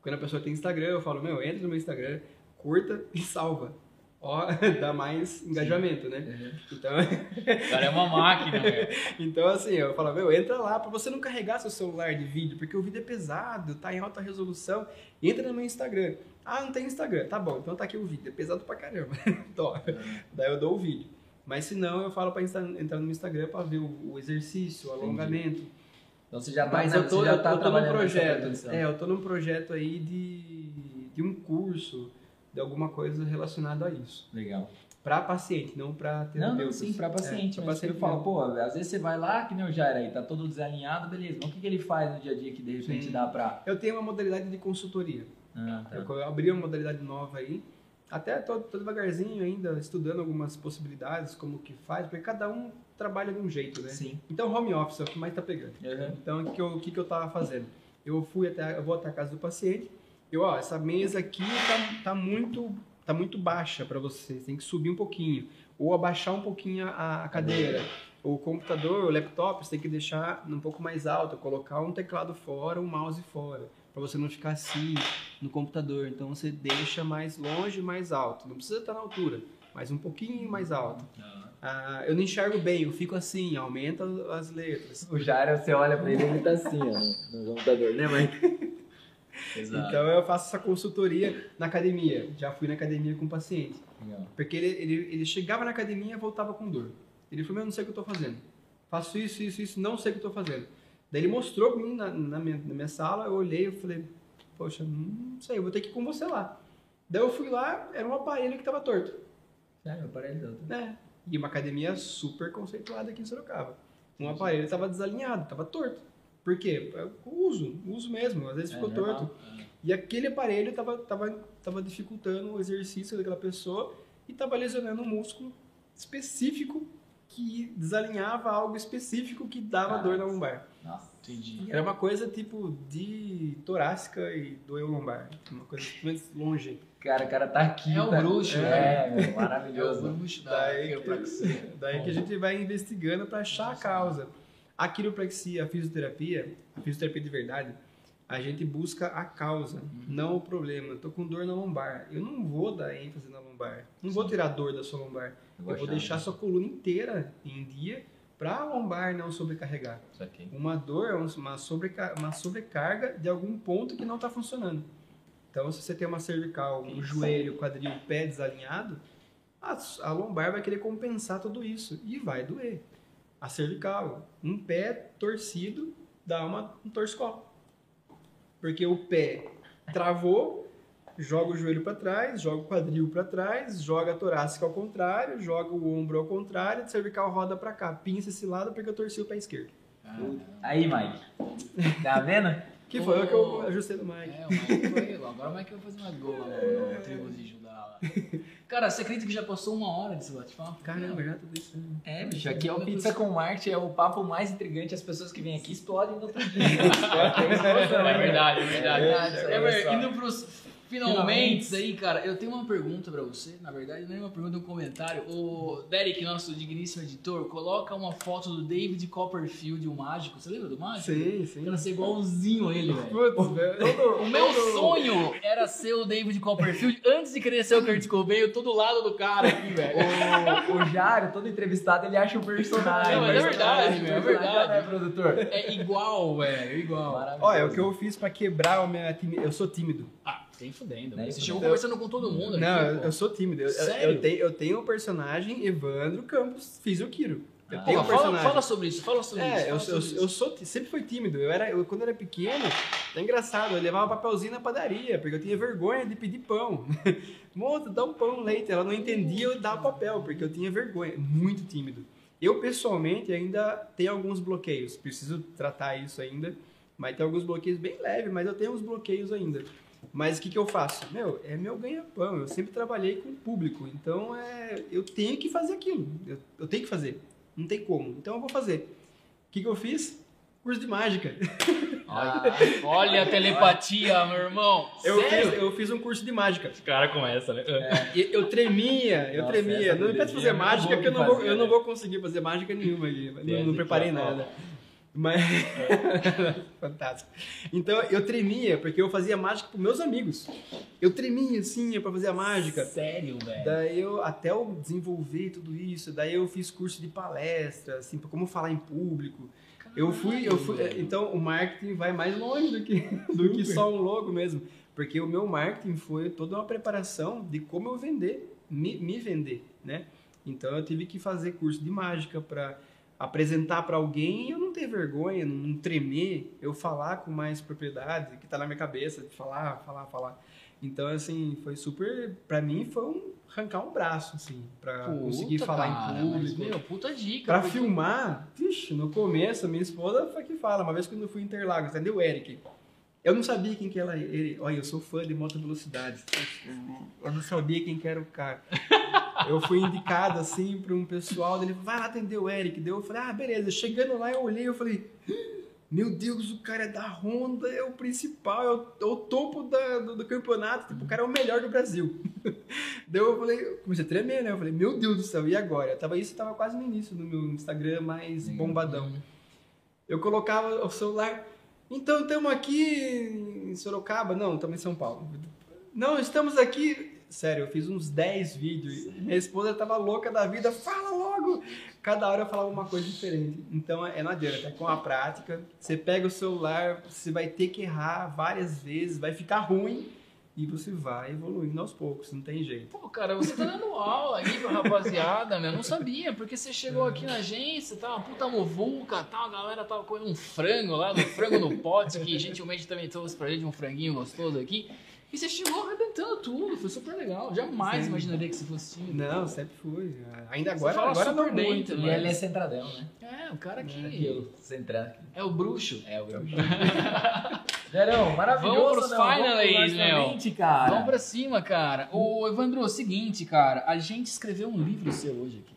Quando a pessoa tem Instagram, eu falo, meu, entra no meu Instagram, curta e salva. Ó, [LAUGHS] dá mais engajamento, né? Uhum. Então, O cara é uma máquina, [LAUGHS] velho. então, assim, eu falo, meu, entra lá pra você não carregar seu celular de vídeo, porque o vídeo é pesado, tá em alta resolução. Entra no meu Instagram. Ah, não tem Instagram. Tá bom, então tá aqui o vídeo. É pesado pra caramba. [LAUGHS] Tó. Daí eu dou o vídeo. Mas se não, eu falo pra insta- entrar no meu Instagram pra ver o, o exercício, o alongamento. Então você já tá, Mas eu tô, já tá eu tô num projeto. É, eu tô num projeto aí de, de um curso, de alguma coisa relacionada a isso. Legal. Pra paciente, não Não, terapeuta. não, sim, pra paciente. É, mas paciente eu falo, pô, às vezes você vai lá, que nem o Jair aí, tá todo desalinhado, beleza. Mas o que, que ele faz no dia a dia que de repente Sim. dá pra. Eu tenho uma modalidade de consultoria. Ah, tá. Eu abri uma modalidade nova aí. Até tô, tô devagarzinho ainda, estudando algumas possibilidades, como que faz, porque cada um trabalha de um jeito, né? Sim. Então, home office é o que mais tá pegando. Uhum. Então, o que, eu, o que que eu tava fazendo? Eu fui até, eu vou até a casa do paciente. Eu, ó, essa mesa aqui tá, tá muito, tá muito baixa para você. Tem que subir um pouquinho ou abaixar um pouquinho a, a cadeira. O computador, o laptop, você tem que deixar um pouco mais alto, colocar um teclado fora, um mouse fora, para você não ficar assim no computador. Então você deixa mais longe, mais alto. Não precisa estar na altura, mas um pouquinho mais alto. Ah, eu não enxergo bem, eu fico assim, aumenta as letras. O Jairo, você olha pra ele, ele tá assim, ó, no, no computador, né, mãe? Exato. Então eu faço essa consultoria na academia. Já fui na academia com paciente. Legal. Porque ele, ele, ele chegava na academia e voltava com dor. Ele falou, eu não sei o que eu tô fazendo. Faço isso, isso, isso, não sei o que eu tô fazendo. Daí ele mostrou pra mim na, na, minha, na minha sala, eu olhei e falei, poxa, não sei, eu vou ter que ir com você lá. Daí eu fui lá, era um aparelho que tava torto. Sério, eu parei todo. né? E uma academia super conceituada aqui em Sorocaba. Um aparelho estava desalinhado, estava torto. Por quê? É o uso, o uso mesmo, às vezes ficou torto. E aquele aparelho estava tava, tava dificultando o exercício daquela pessoa e estava lesionando um músculo específico que desalinhava algo específico que dava dor na lombar. Nossa. Entendi. Era uma coisa tipo de torácica e doeu lombar. Uma coisa mais longe. Cara, o cara tá aqui. É o tá... bruxo, É, meu, É o maravilhoso. bruxo da Daí, quiropraxia. daí que a gente vai investigando para achar a causa. A quiropraxia, a fisioterapia, a fisioterapia de verdade, a gente busca a causa, não o problema. Eu tô com dor na lombar. Eu não vou dar ênfase na lombar. Não vou tirar dor da sua lombar. Eu vou achar, deixar a né? sua coluna inteira em dia para a lombar não sobrecarregar. Uma dor é uma, sobreca uma sobrecarga de algum ponto que não está funcionando. Então, se você tem uma cervical, um joelho, quadril, pé desalinhado, a, a lombar vai querer compensar tudo isso e vai doer. A cervical, um pé torcido dá uma, um torcicolo. Porque o pé travou, joga o joelho para trás, joga o quadril para trás, joga a torácica ao contrário, joga o ombro ao contrário, a cervical roda para cá, pinça esse lado porque eu torci o pé esquerdo. Aí, Mike. [LAUGHS] Tá vendo? Que foi o que eu ajustei no mic. É, o Mike foi. Agora o Mike vai fazer uma gol lá no, no lá. [LAUGHS] Cara, você acredita que já passou uma hora desse bate-papo? Caramba, já tudo isso. né? É, bicho, aqui é o Pizza com Marte, é o papo mais intrigante. As pessoas que vêm aqui explodem no outro [LAUGHS] dia. É verdade, é verdade. É, É, olha verdade. só. Indo pros finalmente aí, cara, eu tenho uma pergunta pra você. Na verdade, não é uma pergunta, é um comentário. O Derek, nosso digníssimo editor, coloca uma foto do David Copperfield, o mágico. Você lembra do mágico? Sim, sim. Pra ser igualzinho a ele, velho. Putz, velho. O meu [LAUGHS] sonho era ser o David Copperfield antes de querer ser o Kurt Cobain, eu tô do lado do cara aqui, velho. O, o Jário, todo entrevistado, ele acha um personagem. Não, mas é O verdade, meu, é personagem verdade. é produtor. É igual, velho, igual. Maravilhoso. Olha, o que eu fiz pra quebrar a minha timidez. Eu sou tímido. Ah, tem fudendo. Né, Você isso chegou eu- conversando com todo mundo Não, aqui, eu, pô. eu sou tímido. Eu, eu- Sério? eu tenho, eu tenho o personagem Evandro Campos, fiz o Kiro. Eu Ah. tenho Pô, um fala, fala sobre isso, fala sobre isso. É, eu, fala eu, sobre eu isso. sou, sempre fui tímido. Eu era, eu, quando eu era pequeno, é engraçado, eu levava papelzinho na padaria, porque eu tinha vergonha de pedir pão. [LAUGHS] Moça, dá um pão, leite. Ela não entendia, eu dava papel, porque eu tinha vergonha. Muito tímido. Eu, pessoalmente, ainda tenho alguns bloqueios. Preciso tratar isso ainda. Mas tem alguns bloqueios bem leves, mas eu tenho uns bloqueios ainda. Mas o que, que eu faço? Meu, é meu ganha-pão. Eu sempre trabalhei com o público. Então, é, eu tenho que fazer aquilo. Eu, eu tenho que fazer. Não tem como. Então, eu vou fazer. O que, que eu fiz? Curso de mágica. [LAUGHS] Olha, olha a telepatia, meu irmão. Eu Sério? fiz, eu fiz um curso de mágica. Esse cara começa, né? E Eu tremia, eu Nossa, tremia. essa Não me doidinha fazer é mágica, porque eu não, vou, fazer, eu não né? vou conseguir fazer mágica nenhuma aqui. Não, não preparei aqui, ó. Mas. [LAUGHS] Fantástico. Então eu tremia, porque eu fazia mágica para meus amigos. Eu tremia assim para fazer a mágica. Sério, velho. Daí eu, até eu desenvolver tudo isso, daí eu fiz curso de palestra, assim, pra como falar em público. Eu fui, eu fui, velho. então o marketing vai mais longe do que, [LAUGHS] do que só um logo mesmo. Porque o meu marketing foi toda uma preparação de como eu vender, me, me vender, né? Então eu tive que fazer curso de mágica para apresentar para alguém e eu não ter vergonha, não tremer, eu falar com mais propriedade, que tá na minha cabeça, de falar, falar, falar. Então, assim, foi super. Pra mim, foi um arrancar um braço, assim, pra Puta, conseguir falar cara, em mas, público. meu, puta dica. Pra porque- filmar, vixe, no começo, minha esposa foi que fala. Uma vez quando eu fui em Interlagos, entendeu, Eric? Eu não sabia quem que era ele. Olha, eu sou fã de moto velocidade. Eu não sabia quem que era o cara. Eu fui indicado, assim, pra um pessoal. Ele vai lá atender o Eric. Daí eu falei, ah, beleza. Chegando lá, eu olhei eu falei... Meu Deus, o cara é da Honda, é o principal, é o, é o topo da- do, do campeonato. Tipo, o cara é o melhor do Brasil. [LAUGHS] Daí eu falei, comecei a tremer, né? Eu falei, meu Deus do céu, e agora? Eu tava, isso tava quase no início do meu Instagram mais bombadão. Eu colocava o celular, então estamos aqui em Sorocaba? Não, estamos em São Paulo. Não, estamos aqui. Sério, eu fiz uns 10 vídeos. Minha esposa tava louca da vida, fala logo! Cada hora eu falava uma coisa diferente. Então é não adianta, é com a prática. Você pega o celular, você vai ter que errar várias vezes, vai ficar ruim e você vai evoluindo aos poucos, não tem jeito. Pô, cara, você tá dando aula aí pra rapaziada, meu. Eu não sabia, porque você chegou aqui na agência, tá uma puta movuca, tal, a galera tava comendo um frango lá, um frango no pote, que gentilmente também trouxe pra gente um franguinho gostoso aqui. E você chegou arrebentando tudo, foi super legal. Jamais Sim. imaginaria que você fosse tímido. Não, sempre fui. Ainda Você agora, fala agora super não bem muito. também. E ele é centradão, né? É, o cara que eu, centrando. é o bruxo. É o Gabriel. [LAUGHS] Gerão, maravilhoso, Vamos pros não? Léo. cara. Vamos pra cima, cara. Ô, Evandro, é o seguinte, cara, a gente escreveu um livro seu hoje aqui.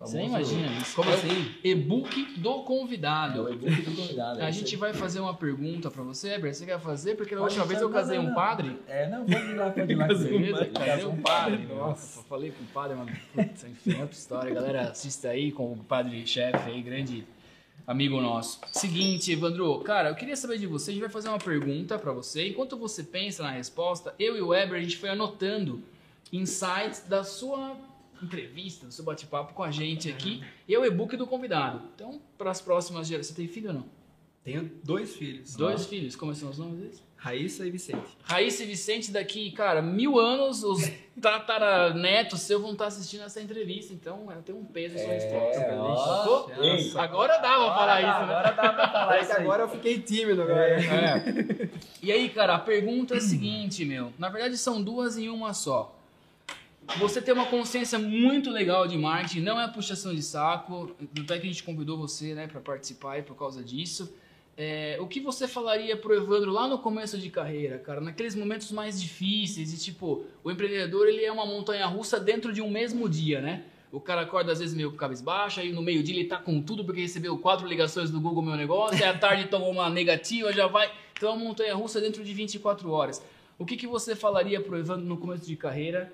Você Famoso- imagina isso. Como É assim? E-book do É o convidado. e-book do convidado. é A gente vai fazer uma pergunta pra você, Eber. Você quer fazer? Porque na última vez eu casei não, um não. padre. É, não, pode ir lá, pode ir lá. [LAUGHS] Casei um padre. Nossa, falei com o padre, mas putz, enfim, é outra história. Galera, assista aí com o padre-chefe aí, grande amigo nosso. Seguinte, Evandro, cara, eu queria saber de você. A gente vai fazer uma pergunta pra você. Enquanto você pensa na resposta, eu e o Weber, a gente foi anotando insights da sua entrevista, do seu bate-papo com a gente aqui. E é o e-book do convidado. Então, para as próximas gerações. Você tem filho ou não? Tenho dois filhos. Dois filhos. Como são os nomes deles? Raíssa e Vicente. Raíssa e Vicente, daqui, cara, mil anos, os [LAUGHS] tataranetos seus vão estar assistindo essa entrevista, então é, tem um peso em sua história. É? Ei, Agora dá pra falar Agora dá, isso, né? Agora dá pra falar Parece isso agora eu fiquei tímido agora. É. E aí, cara, a pergunta é a seguinte, meu. Na verdade, são duas em uma só. Você tem uma consciência muito legal de marketing, não é puxação de saco, tanto é que a gente convidou você, né, para participar aí por causa disso. É, o que você falaria pro Evandro lá no começo de carreira, cara, naqueles momentos mais difíceis e tipo, o empreendedor ele é uma montanha russa dentro de um mesmo dia, né? O cara acorda às vezes meio cabisbaixo, aí no meio-dia ele tá com tudo porque recebeu quatro ligações do Google Meu Negócio, aí à tarde tomou uma negativa, já vai. Então é uma montanha russa dentro de 24 horas. O que, que você falaria pro Evandro no começo de carreira?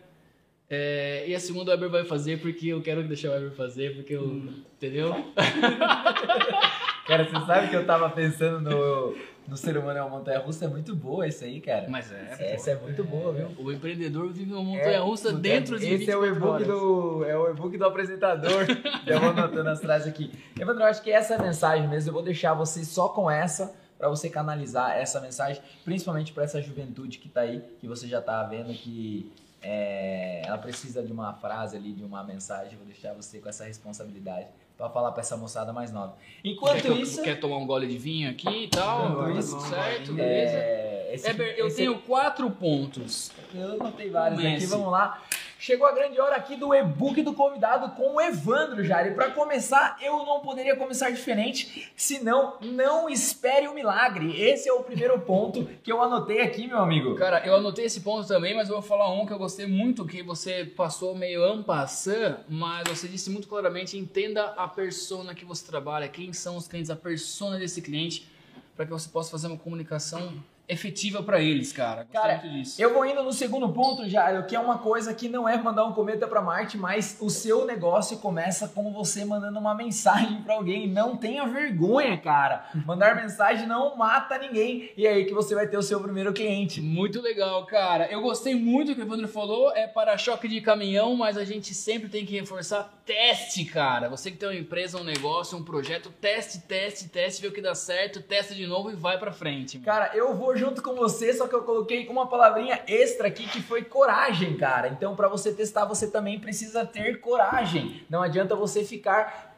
É, e a segunda o Weber vai fazer porque eu quero deixar o Weber fazer, porque eu. Entendeu? [LAUGHS] Cara, você sabe que eu tava pensando no, no ser humano é uma montanha russa, é muito boa isso aí, cara. Mas é. Essa é muito boa, viu? O empreendedor vive uma montanha russa dentro de Esse 24 é o e-book do é o e-book do apresentador. [LAUGHS] eu vou anotando as frases aqui. Evandro, eu acho que essa é a mensagem mesmo. Eu vou deixar você só com essa para você canalizar essa mensagem, principalmente para essa juventude que tá aí, que você já tá vendo que é, ela precisa de uma frase ali, de uma mensagem. Vou deixar você com essa responsabilidade para falar para essa moçada mais nova. Enquanto quer, isso, quer tomar um gole de vinho aqui e tal? Enquanto Tudo isso, certo, beleza? é, esse- Eber, eu esse- tenho quatro pontos. Eu anotei vários Comece. aqui, vamos lá. Chegou a grande hora aqui do e-book do convidado com o Evandro, Jari. Para começar, eu não poderia começar diferente, senão não espere o milagre. Esse é o primeiro ponto que eu anotei aqui, meu amigo. Cara, eu anotei esse ponto também, mas eu vou falar um que eu gostei muito, que você passou meio ampassant, mas você disse muito claramente, entenda a persona que você trabalha, quem são os clientes, a persona desse cliente, para que você possa fazer uma comunicação efetiva para eles, cara. Gostei Cara, muito disso. Eu vou indo no segundo ponto, Jairo, que é uma coisa que não é mandar um cometa para Marte, mas o seu negócio começa com você mandando uma [LAUGHS] mensagem para alguém. Não tenha vergonha, cara. Mandar mensagem não mata ninguém. E é aí que você vai ter o seu primeiro cliente. Muito legal, cara. Eu gostei muito do que o Evandro falou. É para-choque de caminhão, mas a gente sempre tem que reforçar teste, cara. Você que tem uma empresa, um negócio, um projeto, teste, teste, teste, vê o que dá certo, testa de novo e vai pra frente. mano. Cara, eu vou junto com você, só que eu coloquei uma palavrinha extra aqui que foi coragem, cara. Então, para você testar, você também precisa ter coragem. Não adianta você ficar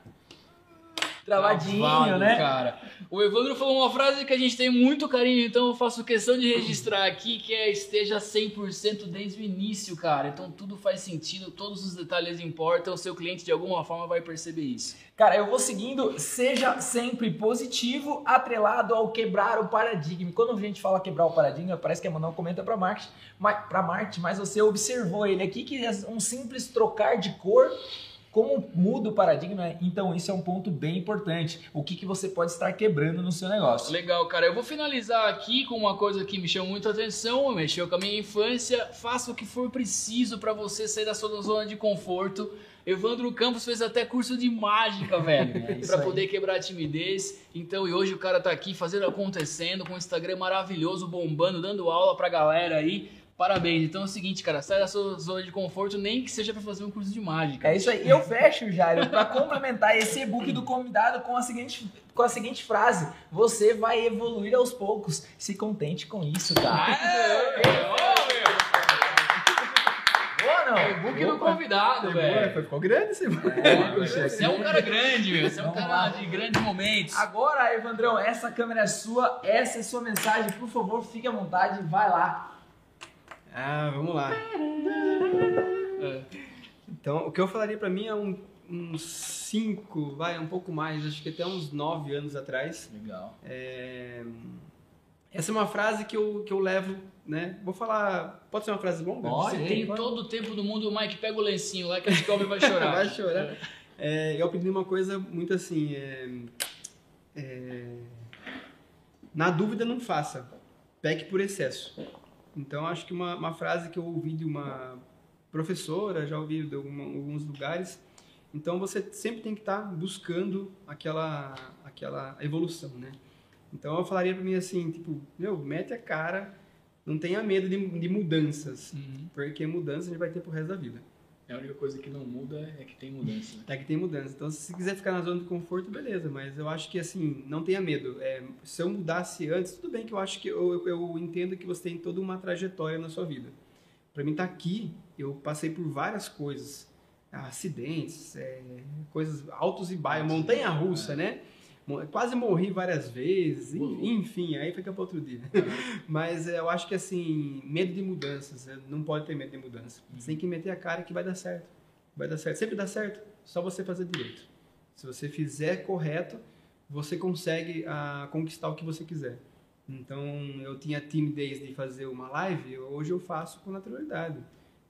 travadinho, Travado, né? Cara. O Evandro falou uma frase que a gente tem muito carinho, então eu faço questão de registrar aqui, que é esteja 100% desde o início, cara. Então tudo faz sentido, todos os detalhes importam, o seu cliente de alguma forma vai perceber isso. Cara, eu vou seguindo, seja sempre positivo, atrelado ao quebrar o paradigma. Quando a gente fala quebrar o paradigma, parece que é mandar um comenta para Marte, mas, pra Marte, mas você observou ele aqui que é um simples trocar de cor como muda o paradigma, então isso é um ponto bem importante. O que, que você pode estar quebrando no seu negócio. Legal, cara. Eu vou finalizar aqui com uma coisa que me chamou muita atenção, mexeu com a minha infância. Faça o que for preciso para você sair da sua zona de conforto. Evandro Campos fez até curso de mágica, [LAUGHS] velho, É para poder quebrar a timidez. Então, e hoje o cara tá aqui fazendo acontecendo, com um Instagram maravilhoso, bombando, dando aula pra galera aí. Parabéns. Então é o seguinte, cara, sai da sua zona de conforto, nem que seja para fazer um curso de mágica. É isso aí. E eu fecho, Jairo, para complementar esse e-book do convidado com a seguinte com a seguinte frase: você vai evoluir aos poucos. Se contente com isso, cara. Boa não? É o book do convidado, velho. foi- ficou grande esse É, Você é um cara grande, meu. Você é um Vamos cara lá. de grandes momentos. Agora, Evandrão, essa câmera é sua, essa é sua mensagem, por favor, fique à vontade, vai lá. Ah, vamos lá. É. Então, o que eu falaria pra mim é um, uns 5, vai, um pouco mais, acho que até uns 9 anos atrás. Legal. É, Essa é uma frase que eu, que eu levo, né? Vou falar. Pode ser uma frase longa? Pode. Você tem pode. todo o tempo do mundo, Mike, pega o lencinho lá que que o homem vai chorar. [LAUGHS] Vai chorar. É, eu aprendi uma coisa muito assim. é, é, na dúvida, não faça. Peque por excesso. Então, acho que uma, uma frase que eu ouvi de uma professora, já ouvi de alguma- alguns lugares. Então, você sempre tem que estar buscando aquela, aquela evolução, né? Então, eu falaria para mim assim, tipo, meu, mete a cara, não tenha medo de, de mudanças, Uhum. porque mudança a gente vai ter pro resto da vida. É a única coisa que não muda é que tem mudança. né? É que tem mudança. Então, se quiser ficar na zona de conforto, beleza. Mas eu acho que, assim, não tenha medo. É, se eu mudasse antes, tudo bem que eu acho que... Eu, eu, entendo que você tem toda uma trajetória na sua vida. Pra mim estar aqui, eu passei por várias coisas. Acidentes, é, coisas altos e baixos. Montanha-russa, né? Quase morri várias vezes. en- Enfim, aí fica para outro dia. [LAUGHS] Mas é, eu acho que, assim, medo de mudanças. é, Não pode ter medo de mudança. Você tem que meter a cara que vai dar certo. Vai dar certo. Sempre dá certo. Só você fazer direito. Se você fizer correto, você consegue ah, conquistar o que você quiser. Então, eu tinha timidez de fazer uma live, hoje eu faço com naturalidade.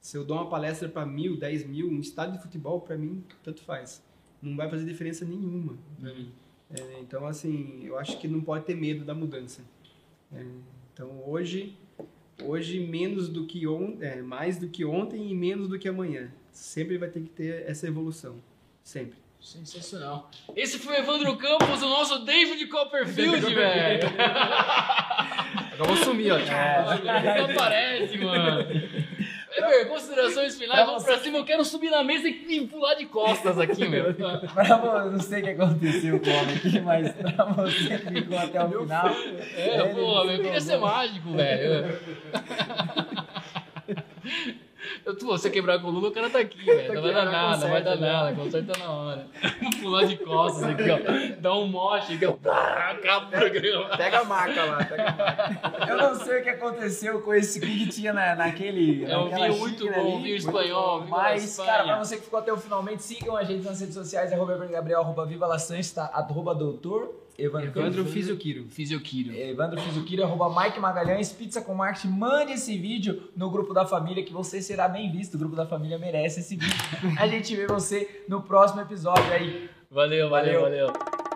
Se eu dou uma palestra para mil, dez mil, um estádio de futebol, para mim, tanto faz. Não vai fazer diferença nenhuma para mim. É, então, assim, eu acho que não pode ter medo da mudança. É, então, hoje, hoje menos do que ontem, é, mais do que ontem e menos do que amanhã. Sempre vai ter que ter essa evolução. Sempre. Sensacional. Esse foi o Evandro Campos, o nosso David Copperfield, [LAUGHS] velho. Agora vou sumir, ó. Ele aparece, mano. Eber, considerações finais, vamos você pra cima. Eu quero subir na mesa e pular de costas aqui, meu. [LAUGHS] Pra vo- não sei o que aconteceu com o homem aqui, mas pra você que ficou até o final. É, pô, eu queria ser mágico, velho. [LAUGHS] Eu, tu, você quebrar a coluna, o cara tá aqui, velho. Não vai dar nada, não vai dar conserta, né? nada. Conserta na hora. Pular de costas aqui, ó. Dá um moche aqui, ó. Acaba o programa. Pega a maca lá, pega a maca. Eu não sei o que aconteceu com esse que tinha na, naquele. É um naquela vinho muito bom, ali. vinho espanhol, vinho da Mas, cara, pra você que ficou até o finalmente, sigam a gente nas redes sociais, arroba Gabriel, arroba Viva La Sanches, tá? Arroba doutor Evandro, Evandro Fisiokiro. Fisioquiro. Evandro Fizuquira, arroba Mike Magalhães, Pizza com Marketing. Mande esse vídeo no grupo da família que você será bem visto. O grupo da família merece esse vídeo. A gente vê você no próximo episódio aí. Valeu, valeu, Valeu. valeu.